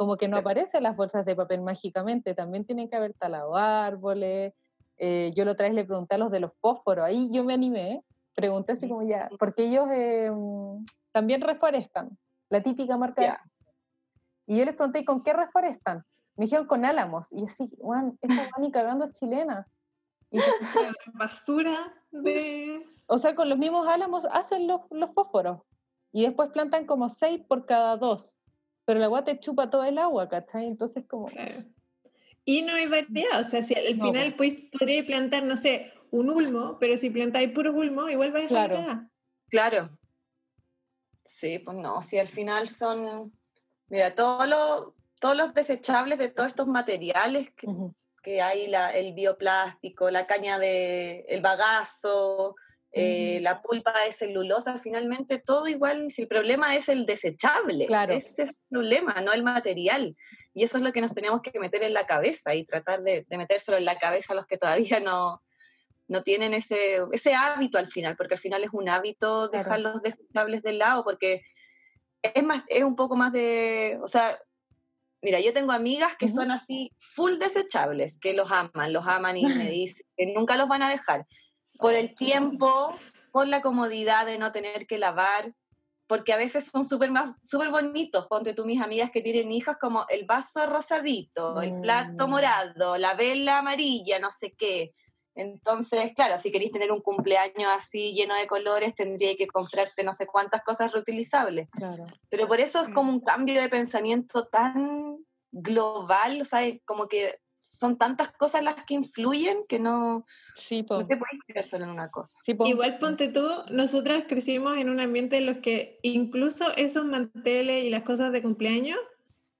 como que no aparecen las bolsas de papel mágicamente, también tienen que haber talado árboles. Eh, yo la otra vez le pregunté a los de los fósforos, ahí yo me animé, pregunté así como ya, porque ellos eh, también reforestan, la típica marca. Ya. Y yo les pregunté, ¿con qué reforestan? Me dijeron con álamos. Y yo sí, "Weón, esta ni cagando es chilena. Y yo, Basura de... o sea, con los mismos álamos hacen los, los fósforos. Y después plantan como seis por cada dos. Pero el agua te chupa todo el agua, ¿cachai? Entonces como... Claro. Y no hay variedad, o sea, si al No, final pues, podríais plantar, no sé, un ulmo, pero si plantáis puros ulmo, igual vais a dejar la Claro. Claro. Sí, pues no, si al final son, mira, todos los, todos los desechables de todos estos materiales que, que hay, la, el bioplástico, la caña de, el bagazo, eh, Mm. la pulpa de celulosa, finalmente todo igual, si el problema es el desechable, Claro. ese es el problema, no el material. Y eso es lo que nos tenemos que meter en la cabeza y tratar de, de metérselo en la cabeza a los que todavía no, no tienen ese, ese hábito al final, porque al final es un hábito Claro. dejar los desechables de lado, porque es, más, es un poco más de, o sea, mira, yo tengo amigas que Ujú. son así full desechables, que los aman, los aman y me dicen que nunca los van a dejar, por el tiempo, por la comodidad de no tener que lavar, porque a veces son súper más súper bonitos. Ponte tú mis amigas que tienen hijas como el vaso rosadito, el plato Mm. morado, la vela amarilla, no sé qué. Entonces, claro, si queréis tener un cumpleaños así lleno de colores, tendría que comprarte no sé cuántas cosas reutilizables. Claro. Pero por eso es Mm. como un cambio de pensamiento tan global, o sea, como que son tantas cosas las que influyen que no, Sí, no te puedes quedar solo en una cosa. Sí, po. Igual ponte tú, nosotras crecimos en un ambiente en los que incluso esos manteles y las cosas de cumpleaños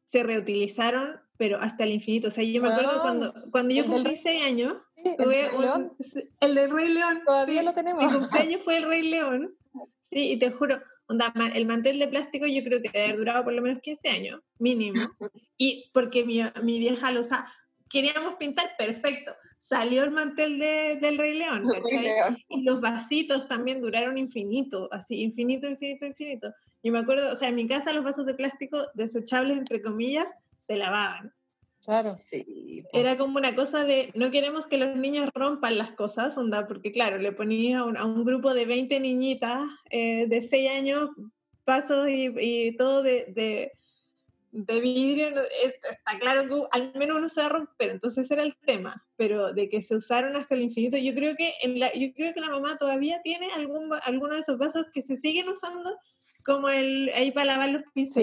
se reutilizaron, pero hasta el infinito. O sea, yo me acuerdo Ah, cuando, cuando yo el del cumplí Rey- seis años, Sí, el tuve Rey un- León el del Rey León. todavía sí. lo tenemos. Mi cumpleaños fue el Rey León. Sí, y te juro, onda, el mantel de plástico yo creo que debe haber durado por lo menos 15 años, mínimo. Y porque mi, mi vieja lo usaba. Queríamos pintar, perfecto. Salió el mantel de- del Rey León, ¿cachai? Y los vasitos también duraron infinito, así, infinito, infinito, infinito. Yo me acuerdo, o sea, en mi casa los vasos de plástico desechables, entre comillas, se lavaban. Claro. Sí. Era como una cosa de, no queremos que los niños rompan las cosas, onda, porque claro, le ponía a un, a un grupo de 20 niñitas eh, de 6 años vasos y, y todo de, de, de vidrio, no- es- está claro que al menos uno se va a romper, entonces ese era el tema, pero de que se usaron hasta el infinito, yo creo que en la, yo creo que la mamá todavía tiene algún, alguno de esos vasos que se siguen usando como el ahí para lavar los pisos.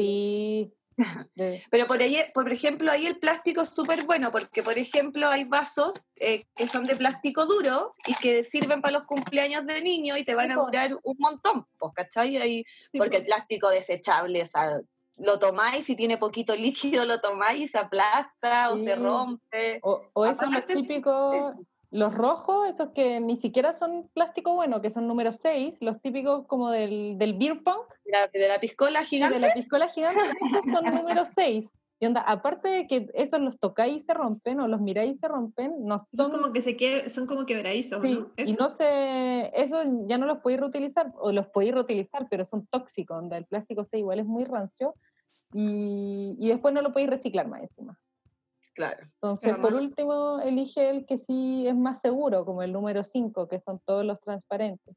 Sí. Pero por, ahí, por ejemplo, ahí el plástico es súper bueno, porque por ejemplo hay vasos eh, que son de plástico duro y que sirven para los cumpleaños de niños y te van a durar un montón, pues, ¿cachai? Ahí, porque po. el plástico desechable, o sea, lo tomáis, si tiene poquito líquido, lo tomáis y se aplasta o se rompe. O, o esos los Aparte, sí, típicos, eso. los rojos, esos que ni siquiera son plástico bueno, que son número 6, los típicos como del, del beer pong, De la, de la piscola gigante. de la piscola gigante, esos son número 6. Y onda, aparte de que esos los tocáis y se rompen, o los miráis y se rompen, no Son son... como que se que, son como quebradizos, Sí, ¿no? y Eso. no se, eso ya no los podéis reutilizar, o los podéis reutilizar, pero son tóxicos, onda, el plástico C igual es muy rancio, y, y después no lo podéis reciclar más encima. Claro. Entonces, por más- último, elige el que sí es más seguro, como el número 5, que son todos los transparentes.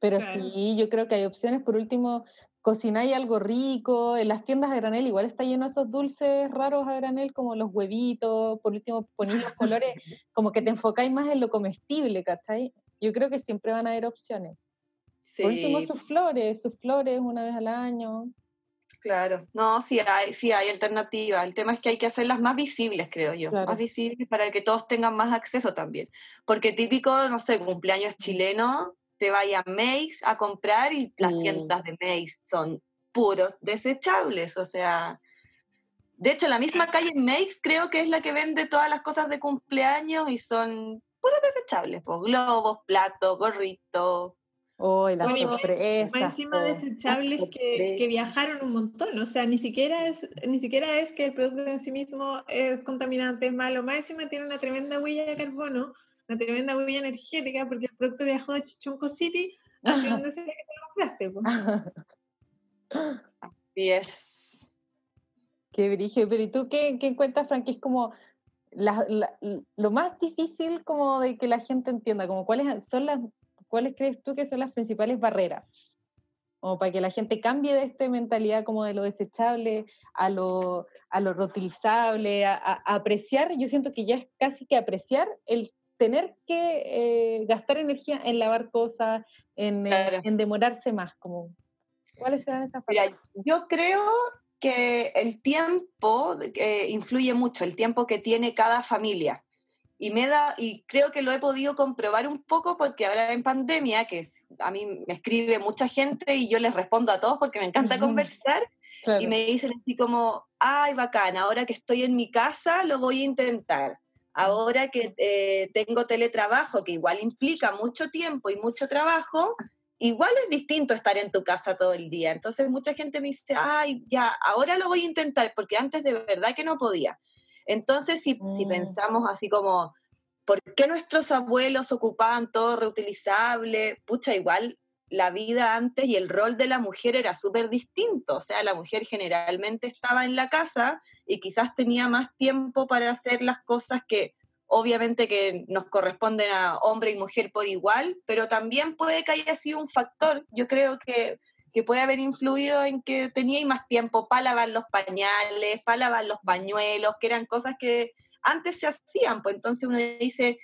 Pero Claro. sí, yo creo que hay opciones. Por último, cocináis algo rico. En las tiendas a granel igual está lleno de esos dulces raros a granel, como los huevitos. Por último, ponéis los colores, como que te enfocáis más en lo comestible, ¿cachai? Yo creo que siempre van a haber opciones. Sí, Por último, sus flores, sus flores una vez al año. claro. No, sí hay, sí hay alternativas. El tema es que hay que hacerlas más visibles, creo yo. Claro. Más visibles para que todos tengan más acceso también. Porque típico, no sé, cumpleaños chileno, te vayas a Mace a comprar y las Sí. tiendas de Mace son puros desechables. O sea, De hecho, la misma calle Makes creo que es la que vende todas las cosas de cumpleaños y son puros desechables, pues globos, platos, gorritos. Oh, Bueno, y sorpresas. Más encima todo. desechables que, que viajaron un montón, o sea, ni siquiera es ni siquiera es que el producto en sí mismo es contaminante, es malo, más encima tiene una tremenda huella de carbono, una tremenda huella energética, porque el producto viajó de Chichunco City hacia donde sea que te lo compraste. po. Y es. Qué brillo. Pero ¿y tú qué, qué encuentras, Frank? que es como la- la- lo más difícil como de que la gente entienda? Como cuáles son las, cuáles crees tú que son las principales barreras? Como para que la gente cambie de esta mentalidad como de lo desechable a lo, a lo reutilizable, a, a- a apreciar, yo siento que ya es casi que apreciar el tener que eh, gastar energía en lavar cosas, en, eh, Claro. en demorarse más, como ¿cuáles serán esas? Mira, yo creo que el tiempo eh, influye mucho, el tiempo que tiene cada familia. Y, me da, y creo que lo he podido comprobar un poco porque ahora en pandemia, que es- a mí me escribe mucha gente y yo les respondo a todos porque me encanta conversar, Claro. y me dicen así como, ay, bacán, ahora que estoy en mi casa lo voy a intentar. Ahora que eh, tengo teletrabajo, que igual implica mucho tiempo y mucho trabajo, igual es distinto estar en tu casa todo el día. Entonces mucha gente me dice, ay, ya, ahora lo voy a intentar, porque antes de verdad que no podía. Entonces, si, si Mm. pensamos así como, ¿por qué nuestros abuelos ocupaban todo reutilizable? Pucha, igual la vida antes y el rol de la mujer era súper distinto. O sea, la mujer generalmente estaba en la casa y quizás tenía más tiempo para hacer las cosas que obviamente que nos corresponden a hombre y mujer por igual, pero también puede que haya sido un factor, yo creo que, que puede haber influido en que tenía más tiempo para lavar los pañales, para lavar los pañuelos, que eran cosas que antes se hacían, pues entonces uno dice,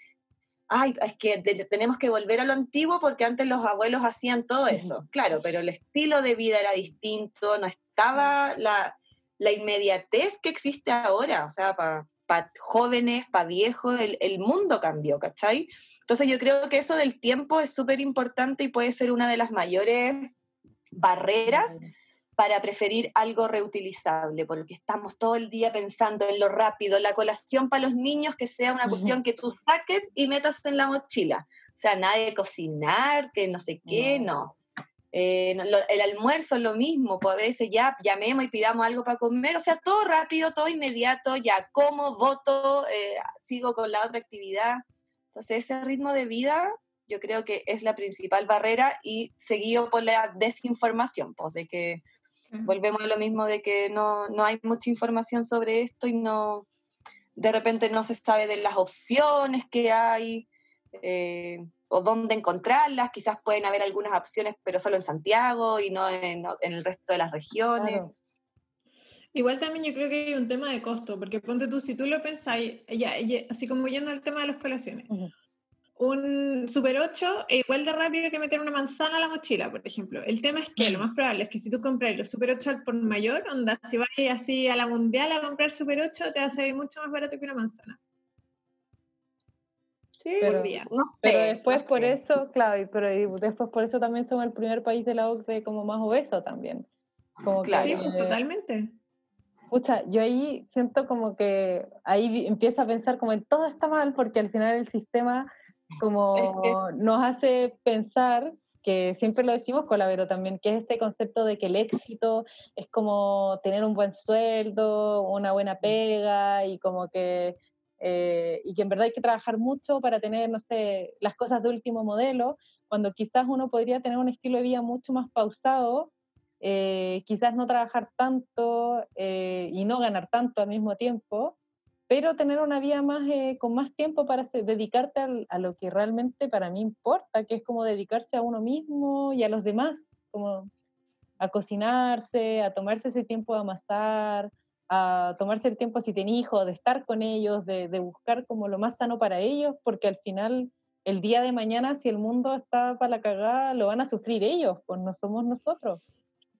ay, es que te- tenemos que volver a lo antiguo porque antes los abuelos hacían todo eso, claro, pero el estilo de vida era distinto, no estaba la, la inmediatez que existe ahora, o sea, para jóvenes, para viejos, el, el mundo cambió, ¿cachai? Entonces yo creo que eso del tiempo es súper importante y puede ser una de las mayores barreras para preferir algo reutilizable, porque estamos todo el día pensando en lo rápido, la colación para los niños, que sea una cuestión que tú saques y metas en la mochila. O sea, nada de cocinar, que no sé qué, no. Eh, lo- el almuerzo es lo mismo, pues a veces ya llamemos y pidamos algo para comer, o sea, todo rápido, todo inmediato, ya como, voto, eh, sigo con la otra actividad. Entonces, ese ritmo de vida yo creo que es la principal barrera y seguido por la desinformación, pues de que volvemos a lo mismo de que no, no hay mucha información sobre esto y no de repente no se sabe de las opciones que hay eh, o dónde encontrarlas, quizás pueden haber algunas opciones pero solo en Santiago y no en, en el resto de las regiones. Claro. Igual también yo creo que hay un tema de costo, porque ponte tú, si tú lo pensáis, ya, ya, así como yendo al tema de las colaciones. Un Super 8 es igual de rápido que meter una manzana a la mochila, por ejemplo. El tema es que lo más probable es que si tú compras los Super 8 al por mayor, onda, si vas así a la mundial a comprar Super 8, te va a salir mucho más barato que una manzana. Sí, Pero- día. no sé. Pero después no por sé. eso, claro, y- pero después por eso también somos el primer país de la OCDE como más obeso también. Como Claro. Sí, pues totalmente. Pucha, yo ahí siento como que ahí empiezo a pensar como en todo está mal porque al final el sistema como nos hace pensar que siempre lo decimos con la Vero también, que es este concepto de que el éxito es como tener un buen sueldo, una buena pega y como que eh, y que en verdad hay que trabajar mucho para tener, no sé, las cosas de último modelo, cuando quizás uno podría tener un estilo de vida mucho más pausado, eh, quizás no trabajar tanto eh, y no ganar tanto al mismo tiempo, pero tener una vida más eh, con más tiempo para se- dedicarte al- a lo que realmente para mí importa, que es como dedicarse a uno mismo y a los demás, como a cocinarse, a tomarse ese tiempo de amasar, a tomarse el tiempo si tiene hijos, de estar con ellos, de, de buscar como lo más sano para ellos, porque al final el día de mañana si el mundo está para la cagada, lo van a sufrir ellos, pues no somos nosotros.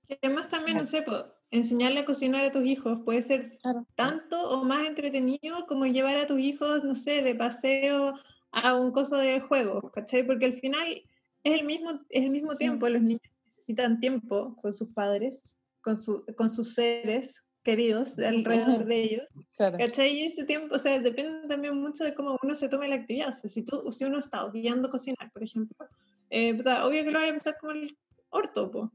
Que además también, no sé, enseñarle a cocinar a tus hijos puede ser Claro. tanto o más entretenido como llevar a tus hijos, no sé, de paseo a un coso de juego, ¿cachai? Porque al final es el mismo, es el mismo tiempo, los niños necesitan tiempo con sus padres, con, su, con sus seres, queridos de alrededor de ellos. Claro. ¿Cachai? Y ese tiempo, o sea, depende también mucho de cómo uno se tome la actividad. O sea, si, tú, si uno está odiando cocinar, por ejemplo, eh, puta, obvio que lo vaya a pasar como el orto, po.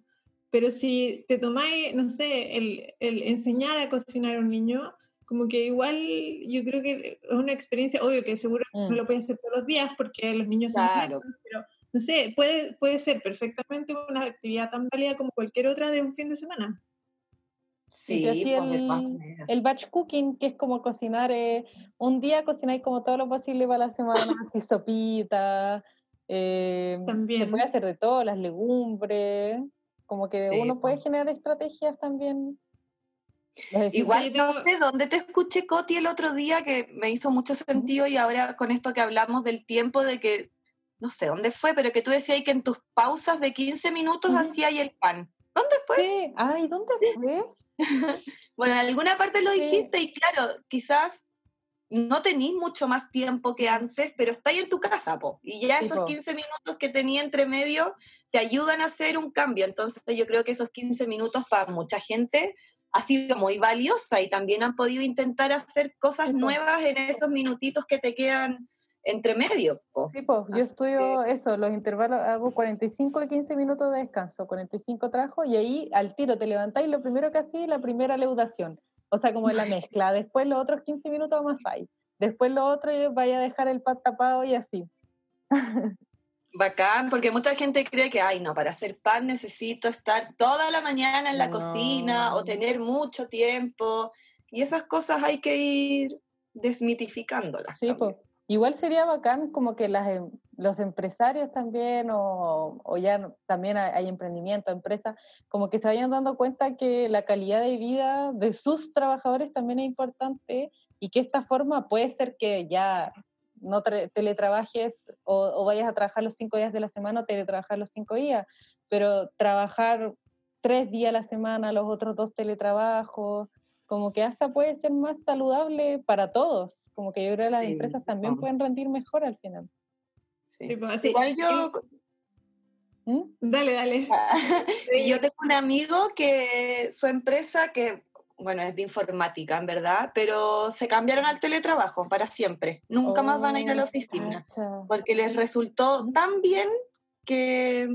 Pero si te tomáis, no sé, el, el enseñar a cocinar a un niño, como que igual yo creo que es una experiencia, obvio que seguro no Mm. lo pueden hacer todos los días porque los niños se Claro. enfrentan, pero no sé, puede, puede ser perfectamente una actividad tan válida como cualquier otra de un fin de semana. Sí, Sí, pues, el, el batch cooking, que es como cocinar, eh, un día cocináis como todo lo posible para la semana, así sopita, eh, se También. puede hacer de todo, las legumbres, como que Sí, uno puede generar estrategias también. Igual no sé dónde te escuché, Coti, el otro día, que me hizo mucho sentido y ahora con esto que hablamos del tiempo, de que, no sé dónde fue, pero que tú decías que en tus pausas de 15 minutos ahí el pan. ¿Dónde fue? Sí, ay, ¿dónde fue? Bueno, en alguna parte lo Sí. dijiste y claro, quizás no tenís mucho más tiempo que antes, pero estáis en tu casa, po. Y ya esos po. 15 minutos que tenía entre medio te ayudan a hacer un cambio. Entonces yo creo que esos 15 minutos para mucha gente ha sido muy valiosa y también han podido intentar hacer cosas Sí, po. nuevas en esos minutitos que te quedan entre medio. po. Sí, pues, yo Así estudio eso, los intervalos, hago 45 y 15 minutos de descanso, 45 trabajo, y ahí al tiro te levantáis, lo primero que hacís, la primera leudación, o sea, como la mezcla, después los otros 15 minutos amasáis, después lo otro vaya a dejar el pan tapado y así. Bacán, porque mucha gente cree que, ay, no, para hacer pan necesito estar toda la mañana en la cocina o tener mucho tiempo. Y esas cosas hay que ir desmitificándolas. Sí, pues. Igual sería bacán como que las, em- los empresarios también, o, ya también hay, emprendimiento, empresas, como que se vayan dando cuenta que la calidad de vida de sus trabajadores también es importante y que esta forma puede ser que ya no tra- teletrabajes o, o vayas a trabajar los cinco días de la semana o teletrabajar los cinco días, pero trabajar tres días a la semana, los otros dos teletrabajos, como que hasta puede ser más saludable para todos, como que yo creo que las Sí, empresas también pueden rendir mejor al final. Sí. Sí, pues, así. Igual yo, ¿Mm? Dale, dale. y yo tengo un amigo que su empresa, que bueno, es de informática en verdad, pero se cambiaron al teletrabajo para siempre. Nunca más van a ir a la Oh, oficina. cacha. porque les resultó tan bien que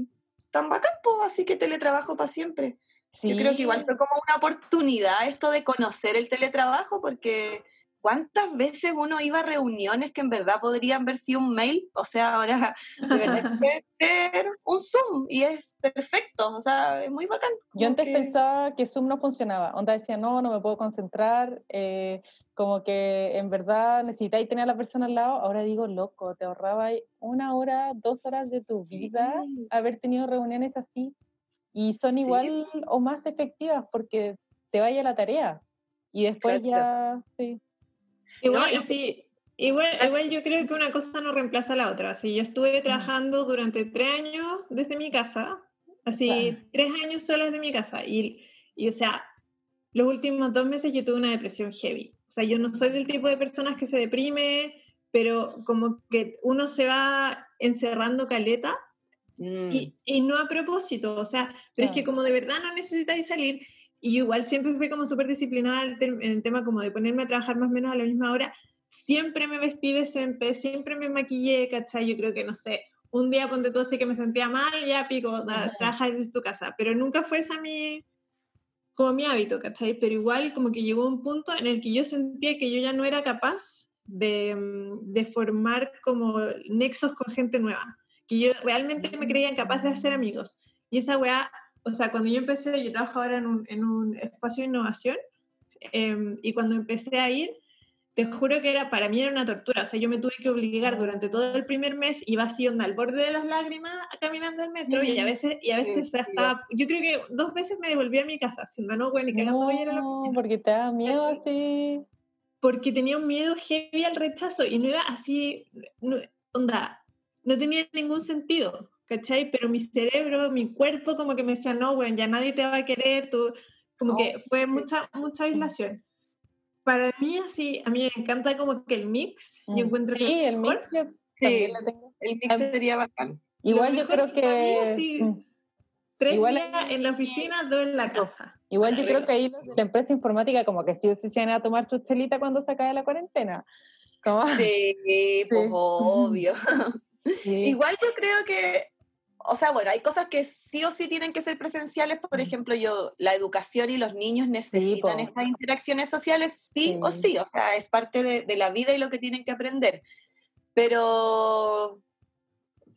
tan bacán, po, así que teletrabajo para siempre. Yo creo que igual Sí, fue como una oportunidad esto de conocer el teletrabajo, porque ¿cuántas veces uno iba a reuniones que en verdad podrían haber sido un mail? O sea, ahora de verdad ser un Zoom y es perfecto, o sea, es muy bacán. Yo antes que- pensaba que Zoom no funcionaba. Onda decía, no, no me puedo concentrar. eh, como que en verdad necesitáis tener a la persona al lado. Ahora digo, loco, te ahorraba una hora, dos horas de tu vida Sí. haber tenido reuniones así. Y son Sí. igual o más efectivas porque te vaya la tarea. Y después Claro. ya, sí. Igual, No, y- sí, igual, igual yo creo que una cosa no reemplaza a la otra. Si yo estuve trabajando durante tres años desde mi casa, así, Claro. tres años solo desde mi casa, y, y o sea, los últimos dos meses yo tuve una depresión heavy. O sea, yo no soy del tipo de personas que se deprime, pero como que uno se va encerrando caleta Mm, y, y no a propósito, o sea, pero es que como de verdad no necesitáis salir, y yo igual siempre fui como súper disciplinada en el, tema como de ponerme a trabajar más o menos a la misma hora, siempre me vestí decente, siempre me maquillé, ¿cachai? Yo creo que, no sé, un día ponte todo así que me sentía mal, ya pico, Ujú. trabaja desde tu casa, pero nunca fue esa mi, como mi hábito, ¿cachai? Pero igual como que llegó un punto en el que yo sentía que yo ya no era capaz de, mm, de formar como nexos con gente nueva, que yo realmente me creía incapaz de hacer amigos. Y esa weá, o sea, cuando yo empecé, yo trabajo ahora en un, en un espacio de innovación, em, y cuando empecé a ir, te juro que era, para mí era una tortura, o sea, yo me tuve que obligar durante todo el primer mes, iba así onda al borde de las lágrimas caminando al metro, y a veces, y a veces Sí, hasta, yo creo que dos veces me devolví a mi casa, haciendo no, bueno, y cagando voy a ir a la No, oficina porque te da miedo así. porque tenía un miedo heavy al rechazo y no era así, no- onda, no tenía ningún sentido, ¿cachai? Pero mi cerebro, mi cuerpo como que me decía, no, bueno, ya nadie te va a querer, tú, como que fue mucha, mucha aislación. Para mí así, a mí me encanta como que el mix, yo Mm. encuentro Sí, el mejor. mix yo Sí. le tengo. El mix sería bacán. Igual yo creo que así- mm, Tres Igual días en la oficina, dos en la casa. Igual yo creo que ahí los de la empresa informática como que sí se van a tomar su chelita cuando se acabe la cuarentena. Como, Sí, pues Sí. obvio. sí. Igual yo creo que, o sea, bueno, hay cosas que sí o sí tienen que ser presenciales. Por ejemplo, yo, la educación y los niños necesitan estas interacciones sociales, sí, o Sí. sí. O sea, es parte de, de la vida y lo que tienen que aprender. Pero,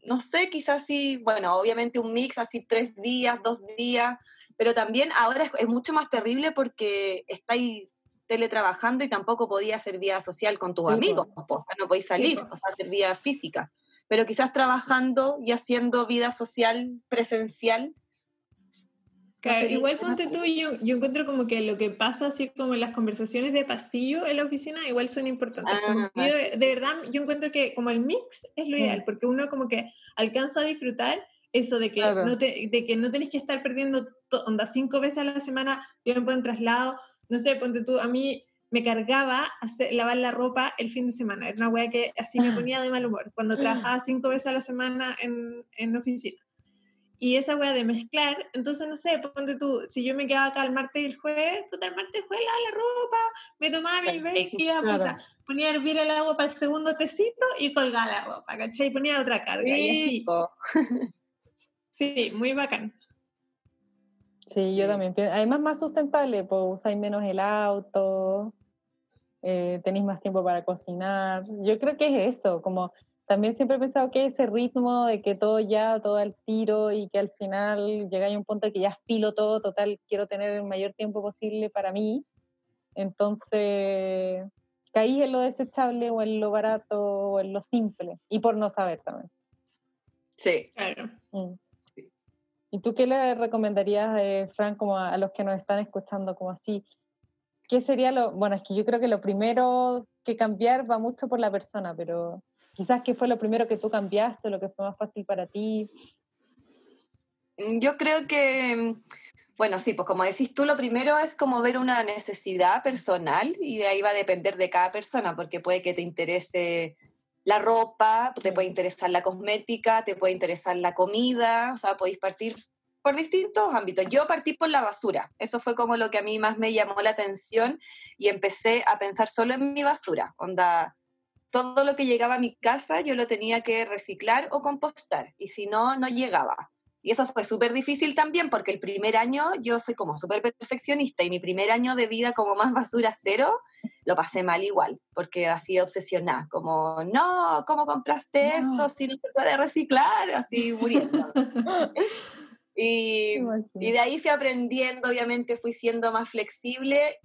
no sé, quizás sí, bueno, obviamente un mix, así tres días, dos días. Pero también ahora es, es mucho más terrible porque estáis teletrabajando y tampoco podía hacer vida social con tus Sí, amigos, po, o sea, no podéis salir, po. o sea, hacer vida física pero quizás trabajando y haciendo vida social presencial. Claro, sería igual ponte tú, yo, yo encuentro como que lo que pasa así como en las conversaciones de pasillo en la oficina igual son importantes. Ah, yo de, verdad, yo encuentro que como el mix es lo Mm. ideal, porque uno como que alcanza a disfrutar eso de que, Claro. no, te, de que no tenés que estar perdiendo onda cinco veces a la semana tiempo en traslado. No sé, ponte tú, a mí me cargaba hacer, lavar la ropa el fin de semana. Era una wea que así me ponía de mal humor cuando trabajaba cinco veces a la semana en, en oficina. Y esa wea de mezclar, entonces no sé, ponte tú, si yo me quedaba acá el martes y el jueves, puta, el martes y el jueves lavaba la ropa, me tomaba mi break y iba, puta, ponía a hervir el agua para el segundo tecito y colgaba la ropa, ¿cachai? Y ponía otra carga y así. Sí, muy bacán. Sí, yo también pienso. Además, más sustentable, pues usáis menos el auto, eh, tenéis más tiempo para cocinar. Yo creo que es eso, como también siempre he pensado que ese ritmo de que todo ya, todo al tiro y que al final llegáis a un punto que ya filo todo, total, quiero tener el mayor tiempo posible para mí. Entonces, caí en lo desechable o en lo barato o en lo simple y por no saber también. Sí. Claro. Mm. ¿Y tú qué le recomendarías, eh, Fran, como a, a los que nos están escuchando, como así? ¿Qué sería lo, bueno, es que yo creo que lo primero que cambiar va mucho por la persona, pero quizás qué fue lo primero que tú cambiaste, lo que fue más fácil para ti? Mm, Yo creo que, mm, bueno, sí, pues como decís tú, lo primero es como ver una necesidad personal y de ahí va a depender de cada persona, porque puede que te interese la ropa, te puede interesar la cosmética, te puede interesar la comida, o sea, podéis partir por distintos ámbitos. Yo partí por la basura, eso fue como lo que a mí más me llamó la atención y empecé a pensar solo en mi basura, onda, todo lo que llegaba a mi casa yo lo tenía que reciclar o compostar, y si no, no llegaba. Y eso fue súper difícil también porque el primer año yo soy como súper perfeccionista y mi primer año de vida como más basura cero lo pasé mal igual porque así obsesionada, como, no, ¿cómo compraste No. eso si no se puede reciclar? Así muriendo. y, y de ahí fui aprendiendo, obviamente fui siendo más flexible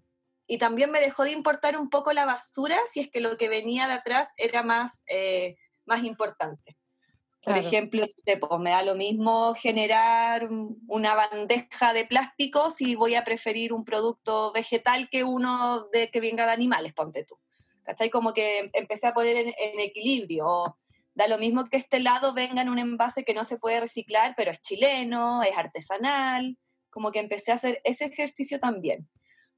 y también me dejó de importar un poco la basura si es que lo que venía de atrás era más, eh, más importante. Por Claro. ejemplo, no sé, pues, me da lo mismo generar un- una bandeja de plástico si voy a preferir un producto vegetal que uno de, que venga de animales, ponte tú. ¿Cachai? Como que empecé a poner en, en equilibrio. O da lo mismo que este lado venga en un envase que no se puede reciclar, pero es chileno, es artesanal. Como que empecé a hacer ese ejercicio también.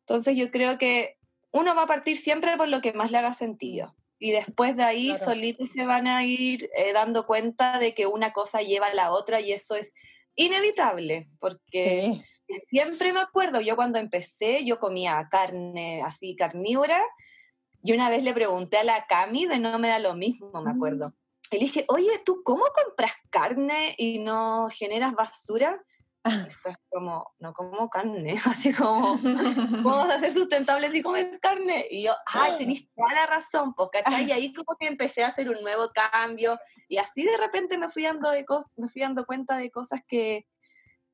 Entonces yo creo que uno va a partir siempre por lo que más le haga sentido. Y después de ahí Claro. solitos se van a ir eh, dando cuenta de que una cosa lleva a la otra y eso es inevitable, porque Sí. siempre me acuerdo, yo cuando empecé, yo comía carne así carnívora, y una vez le pregunté a la Cami de no me da lo mismo, me acuerdo. Y le dije, oye, ¿tú cómo compras carne y no generas basura? Y fue como, no como carne, así como, ¿cómo vas a ser sustentable si comes carne? Y yo, ay, tenés toda la razón, pues, ¿cachai? Y ahí como que empecé a hacer un nuevo cambio, y así de repente me fui dando, de me fui dando cuenta de cosas que,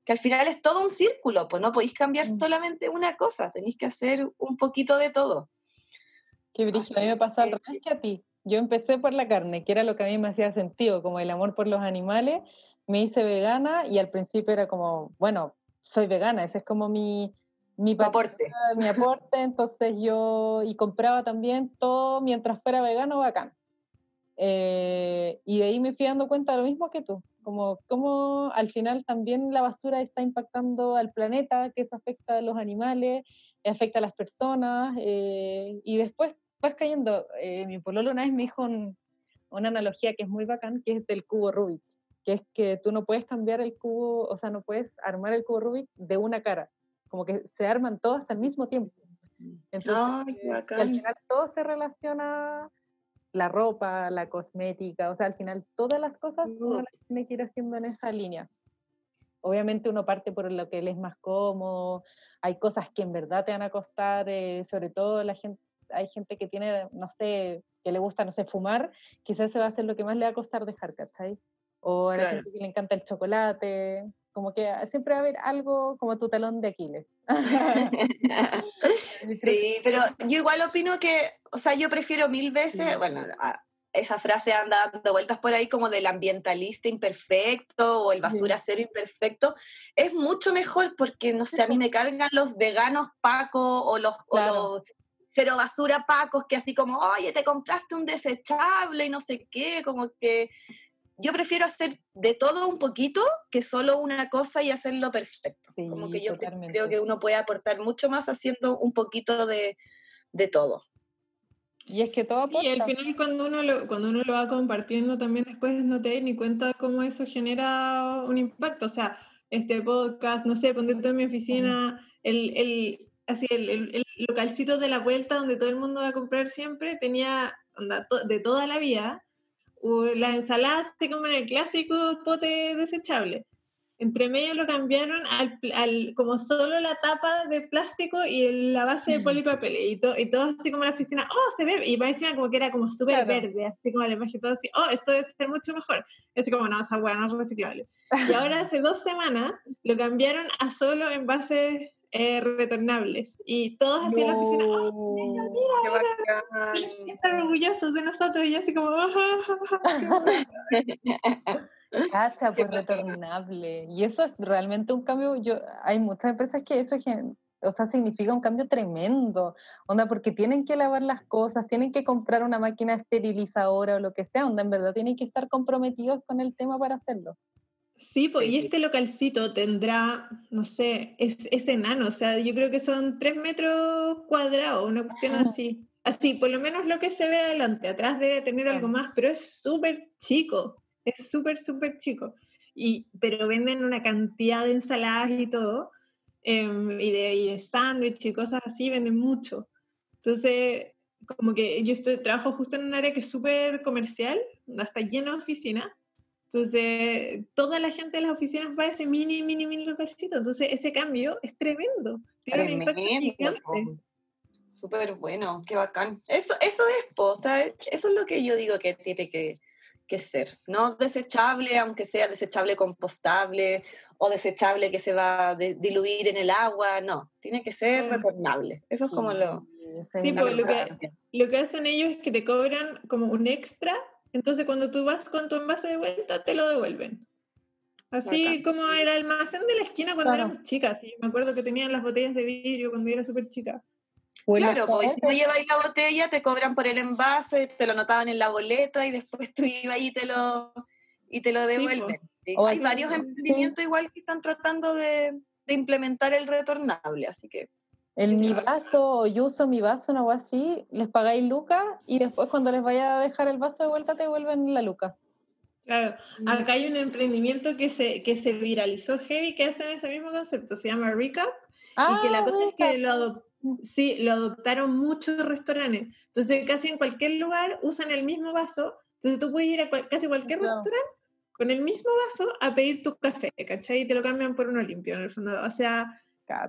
que al final es todo un círculo, pues no podéis cambiar Mm. solamente una cosa, tenéis que hacer un poquito de todo. Qué brillo, a mí me pasó al revés que a ti. Yo empecé por la carne, que era lo que a mí me hacía sentido, como el amor por los animales. Me hice vegana y al principio era como, bueno, soy vegana, ese es como mi, mi, aporte. mi aporte, entonces yo, y compraba también todo mientras fuera vegano, bacán. Eh, y de ahí me fui dando cuenta de lo mismo que tú, como, como al final también la basura está impactando al planeta, que eso afecta a los animales, afecta a las personas, eh, y después vas cayendo. eh, mi pololo una vez me dijo un- una analogía que es muy bacán, que es del cubo Rubik. que es que tú no puedes cambiar el cubo, o sea, no puedes armar el cubo Rubik de una cara, como que se arman todos al mismo tiempo. Entonces, Ay, eh, bacán. al final todo se relaciona, la ropa, la cosmética, o sea, al final todas las cosas uno las tiene que ir haciendo en esa línea. Obviamente uno parte por lo que le es más cómodo, hay cosas que en verdad te van a costar, eh, sobre todo la gente, hay gente que tiene, no sé, que le gusta, no sé, fumar, quizás se va a hacer lo que más le va a costar dejar, ¿cachai? O a la Claro. gente que le encanta el chocolate, como que siempre va a haber algo como tu talón de Aquiles. Sí, pero yo igual opino que, o sea, yo prefiero mil veces, Sí. bueno, esa frase anda dando vueltas por ahí como del ambientalista imperfecto o el basura cero imperfecto, es mucho mejor porque, no sé, a mí me cargan los veganos pacos o los, o Claro. los cero basura pacos que así como, oye, te compraste un desechable y no sé qué, como que yo prefiero hacer de todo un poquito que solo una cosa y hacerlo perfecto. Sí, como que yo totalmente. creo que uno puede aportar mucho más haciendo un poquito de, de todo. Y es que todo Sí, al aporta. final cuando uno lo, cuando uno lo va compartiendo también después no te das ni cuenta de cómo eso genera un impacto. O sea, este podcast, no sé, ponte tú en mi oficina, el, el, así, el, el- el localcito de la vuelta donde todo el mundo va a comprar siempre, tenía onda, to- de toda la vida las ensaladas así como en el clásico pote desechable. Entre medio lo cambiaron al, al- como solo la tapa de plástico y la base de Mm. polipapel. Y, to- y todo así como en la oficina, oh, se ve. Y va encima como que era como súper Claro. verde, así como la imagen todo así, oh, esto debe ser mucho mejor. Y así como, no, esa hueá no es reciclable. Y ahora hace dos semanas lo cambiaron a solo envases eh, retornables. Y todos así en la oficina, oh, No. Qué bacán. están orgullosos de nosotros. Y yo así como, Cacha, pues retornable. Y eso es realmente un cambio. Yo, hay muchas empresas que eso o sea, significa un cambio tremendo. Onda, porque tienen que lavar las cosas, tienen que comprar una máquina esterilizadora o lo que sea. Onda, en verdad tienen que estar comprometidos con el tema para hacerlo. Sí, pues, y este localcito tendrá, no sé, es, es enano, o sea, yo creo que son tres metros cuadrados, una cuestión Ajá. así. Así, por lo menos lo que se ve adelante, atrás debe tener algo más, pero es súper chico, es súper, súper chico. Y, pero venden una cantidad de ensaladas y todo, em, y de, y de sándwich y cosas así, venden mucho. Entonces, como que yo estoy, trabajo justo en un área que es súper comercial, está lleno de oficinas. Entonces, toda la gente de las oficinas va a ese mini, mini, mini localcito. Entonces, ese cambio es tremendo. Tiene un impacto Tremendo. gigante. Súper bueno, qué bacán. Eso, eso es, po, o sea, eso es lo que yo digo que tiene que, que ser. No desechable, aunque sea desechable compostable o desechable que se va a de- diluir en el agua, no, tiene que ser retornable. Eso es como lo... Sí, pues, el- lo que- Lo que hacen ellos es que te cobran como un extra. Entonces, cuando tú vas con tu envase de vuelta, te lo devuelven. Así Bacán. como el almacén de la esquina cuando Claro. éramos chicas. Sí, me acuerdo que tenían las botellas de vidrio cuando yo era súper chica. Claro, pues, si llevas ahí la botella, te cobran por el envase, te lo anotaban en la boleta y después tú ibas y te lo, y te lo po. devuelven. Sí, O Hay varios emprendimientos igual que están tratando de, de implementar el retornable, así que El mi vaso, o yo uso mi vaso, una cosa así, les pagáis lucas y después cuando les vaya a dejar el vaso de vuelta te devuelven la luca. Claro, acá hay un emprendimiento que se, que se viralizó heavy que hacen ese mismo concepto, se llama Recap, y que la cosa es que lo, adop- sí, lo adoptaron muchos restaurantes. Entonces, casi en cualquier lugar usan el mismo vaso. Entonces, tú puedes ir a cual- casi cualquier Claro. restaurante con el mismo vaso a pedir tu café, ¿cachai? Y te lo cambian por uno limpio, en el fondo. O sea,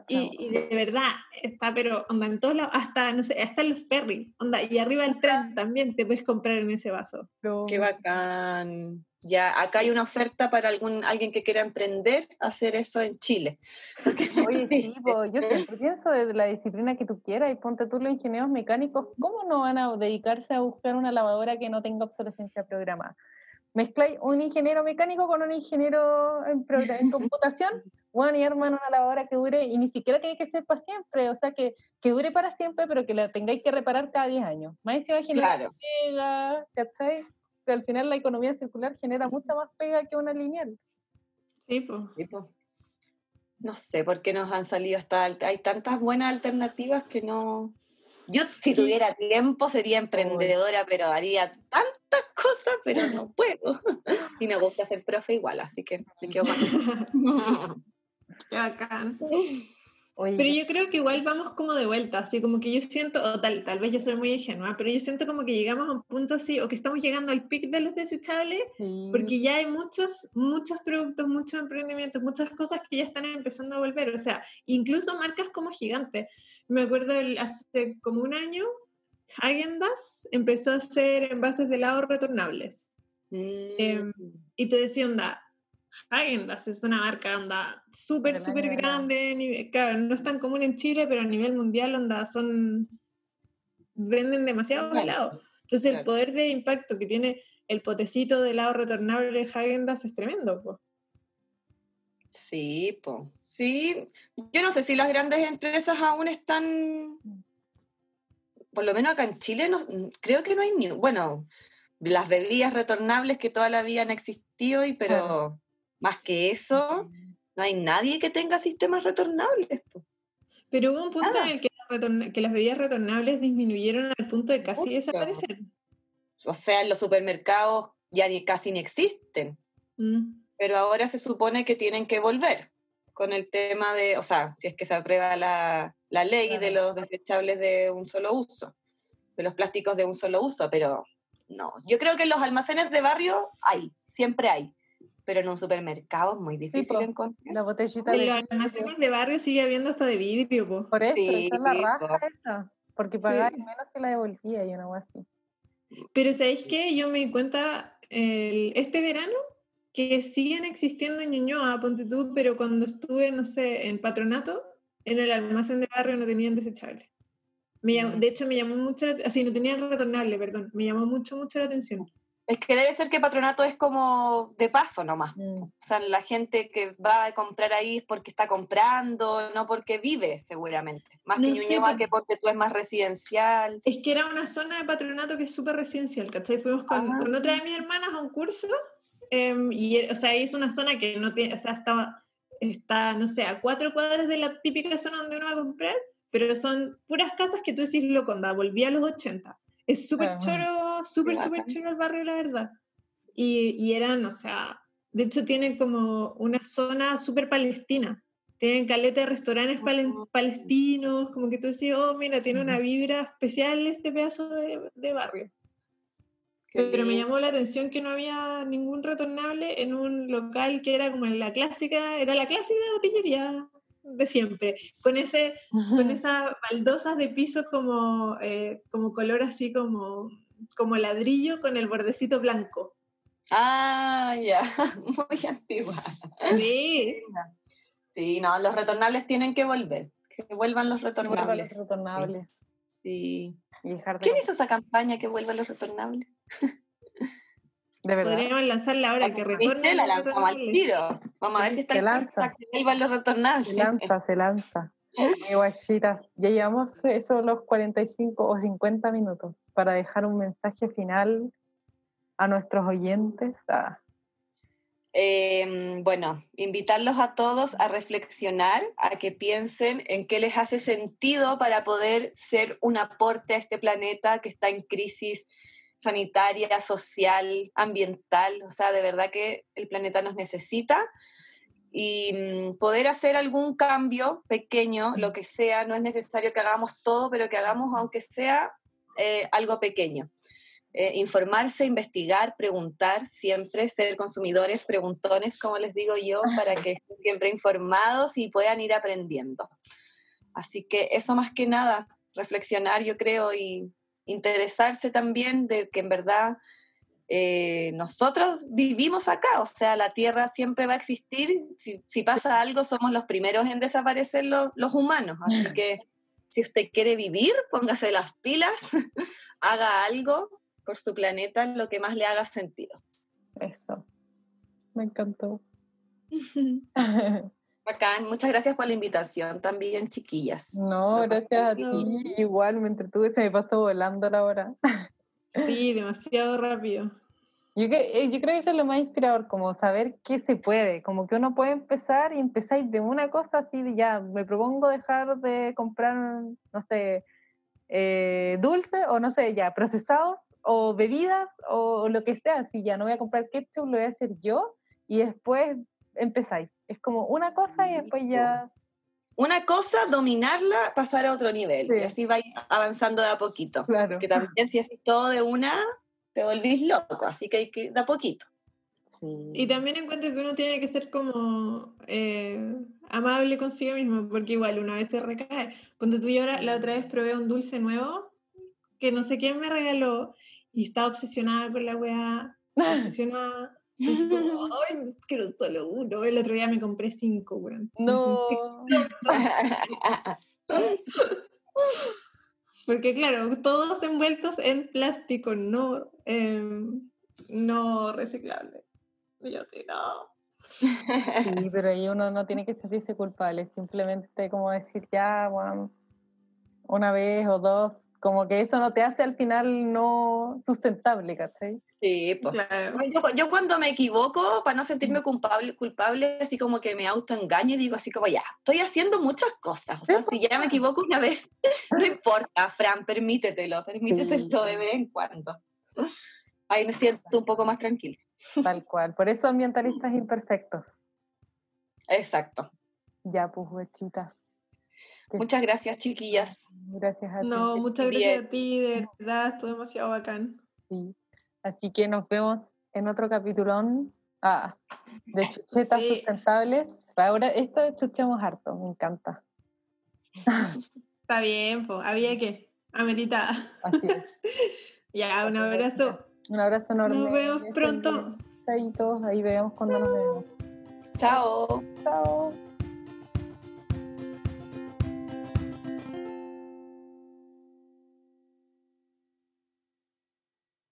y, y de verdad, está, pero onda en todos lados, hasta, no sé, hasta en los ferries, onda, y arriba del tren también te puedes comprar en ese vaso. qué bacán. Ya, acá hay una oferta para algún alguien que quiera emprender, hacer eso en Chile. Oye, sí, po, yo siempre pienso desde la disciplina que tú quieras y ponte tú los ingenieros mecánicos, ¿cómo no van a dedicarse a buscar una lavadora que no tenga obsolescencia programada? Mezcláis un ingeniero mecánico con un ingeniero en, en computación, bueno, y arman una lavadora que dure, y ni siquiera tiene que ser para siempre, o sea, que, que dure para siempre, pero que la tengáis que reparar cada 10 años. Más encima genera Claro. pega, ¿cachai? Que al final la economía circular genera mucha más pega que una lineal. Sí, pues. Sí. No sé por qué nos han salido hasta hay tantas buenas alternativas que no. Yo si tuviera tiempo sería emprendedora, pero haría tantas cosas cosa, pero no puedo. Y me gusta ser profe igual, así que me quedo más. Qué bacán. Oye, Pero yo creo que igual vamos como de vuelta, así como que yo siento, o tal, tal vez yo soy muy ingenua, pero yo siento como que llegamos a un punto así, o que estamos llegando al pic de los desechables, sí, porque ya hay muchos, muchos productos, muchos emprendimientos, muchas cosas que ya están empezando a volver, o sea, incluso marcas como gigantes. Me acuerdo el- hace como un año, Häagen-Dazs empezó a hacer envases de helado retornables. Em, Y tú decías, onda, Häagen-Dazs es una marca, onda, súper, súper grande, claro, no es tan común en Chile, pero a nivel mundial, onda, son, venden demasiado Claro, helado. Entonces el poder de impacto que tiene el potecito de helado retornable de Häagen-Dazs es tremendo, po. Sí, po. Sí, yo no sé si las grandes empresas aún están, por lo menos acá en Chile, no, creo que no hay ni, bueno, las bebidas retornables que toda la vida han existido, y, pero. Más que eso, no hay nadie que tenga sistemas retornables. po. Pero hubo un punto Nada. en el que, retorna- que las bebidas retornables disminuyeron al punto de casi desaparecer. O sea, en los supermercados ya ni, casi ni existen, Mm. pero ahora se supone que tienen que volver con el tema de, o sea, si es que se aprueba la, la ley de los desechables de un solo uso, de los plásticos de un solo uso, pero no, yo creo que en los almacenes de barrio hay, siempre hay, pero en un supermercado es muy difícil po. encontrar. la botellita En de los almacenes de barrio sigue habiendo hasta de vidrio, po. Por eso, Sí, esa es la po. raja esa. Porque pagaba menos si la devolvía y una cosa así. Pero ¿sabéis qué? Yo me di cuenta el- este verano que siguen existiendo en Ñuñoa, ponte tú, pero cuando estuve, no sé, en patronato, en el almacén de barrio no tenían desechable. Me llamó- Mm. De hecho, me llamó mucho, así no tenían retornable, perdón, me llamó mucho, mucho la atención. Es que debe ser que patronato es como de paso nomás. Mm. O sea, la gente que va a comprar ahí es porque está comprando, no porque vive, seguramente. Más No que Ñuñoa, por- que porque tú es más residencial. Es que era una zona de patronato que es súper residencial, ¿cachai? Fuimos con, Ah. con otra de mis hermanas a un curso em, y, o sea, es una zona que no tiene, o sea, estaba, está, no sé, a cuatro cuadras de la típica zona donde uno va a comprar, pero son puras casas que tú decís, loco, onda, volví a los 80. Es súper choro, súper, súper choro el barrio, la verdad. Y, y eran, o sea, de hecho tienen como una zona súper palestina. Tienen caleta de restaurantes palen- Ah. palestinos, como que tú decís, oh, mira, tiene una vibra especial este pedazo de, de barrio. Qué Pero me lindo. llamó la atención que no había ningún retornable en un local que era como la clásica, era la clásica botillería de siempre, con ese, con esas baldosas de piso como, eh, como color así como, como ladrillo con el bordecito blanco. Ah, ya, muy antigua. Sí, Sí, no, los retornables tienen que volver. Que vuelvan los Vuelvan los retornables. retornables. Sí. Y dejar de ¿Quién hizo esa campaña que vuelvan los retornables? De verdad. podríamos lanzarla ahora que tiro. Vamos a ver si está Se lanza. que vuelvan los retornables. Se lanza, se lanza. Guachitas, ya llevamos eso los 45 o 50 minutos para dejar un mensaje final a nuestros oyentes. Eh, bueno, invitarlos a todos a reflexionar, a que piensen en qué les hace sentido para poder ser un aporte a este planeta que está en crisis sanitaria, social, ambiental. O sea, de verdad que el planeta nos necesita y mm, poder hacer algún cambio pequeño, lo que sea, no es necesario que hagamos todo, pero que hagamos aunque sea eh, algo pequeño. Eh, informarse, investigar, preguntar, siempre ser consumidores, preguntones, como les digo yo, para que estén siempre informados y puedan ir aprendiendo. Así que eso más que nada, reflexionar yo creo y interesarse también de que en verdad eh, nosotros vivimos acá, o sea, la Tierra siempre va a existir, si, si pasa algo somos los primeros en desaparecer lo- los humanos, así que si usted quiere vivir, póngase las pilas, haga algo por su planeta, lo que más le haga sentido. eso. Me encantó. Bacán, muchas gracias por la invitación también, chiquillas. No, gracias a ti. Igual me entretuve, se me pasó volando la hora. Sí, demasiado rápido. Yo, que, eh, yo creo que eso es lo más inspirador, como saber qué se puede, como que uno puede empezar y empezáis de una cosa así, de ya, me propongo dejar de comprar, no sé, eh, dulce o no sé, ya, procesados o bebidas o lo que sea. Si ya no voy a comprar ketchup, lo voy a hacer yo y después empezáis. Es como una cosa y después ya... Una cosa, dominarla, pasar a otro nivel. Sí. Y así vais avanzando de a poquito. Claro. Porque también si haces todo de una, te volvís loco. Así que hay que de a poquito. Sí. Y también encuentro que uno tiene que ser como eh, amable consigo mismo, porque igual una vez se recae. Cuando tú y ahora la otra vez probé un dulce nuevo que no sé quién me regaló y estaba obsesionada con la weá, obsesionada. Como, Ay, quiero solo uno. El otro día me compré cinco, weón. No. Porque claro, todos envueltos en plástico no, em, no reciclable. Y yo, sí, no. Sí, pero ahí uno no tiene que sentirse culpable, simplemente como decir ya, bueno, una vez o dos, como que eso no te hace al final no sustentable, ¿cachai? Sí, pues. Claro. Yo, yo cuando me equivoco, para no sentirme culpable, culpable, así como que me autoengaño y digo así como, ya, estoy haciendo muchas cosas. O sea, si ya me equivoco una vez, no importa, Fran, permítetelo, permítetelo de vez en cuando. Ahí me siento un poco más tranquila. Tal cual. Por eso ambientalistas imperfectos. Exacto. Ya, pues, huechitas. Muchas gracias, chiquillas. Gracias a ti. No, muchas gracias a ti, de verdad, estuvo demasiado bacán. Sí. Así que nos vemos en otro capitulón ah, de chuchetas Sí. sustentables. Ahora, esto chuchamos harto, me encanta. Está bien, pues, había que, ameritada. Así es. Ya, un abrazo. Un abrazo enorme. Nos vemos pronto. bien. Chaitos, ahí vemos cuando nos vemos. Chao. Chao.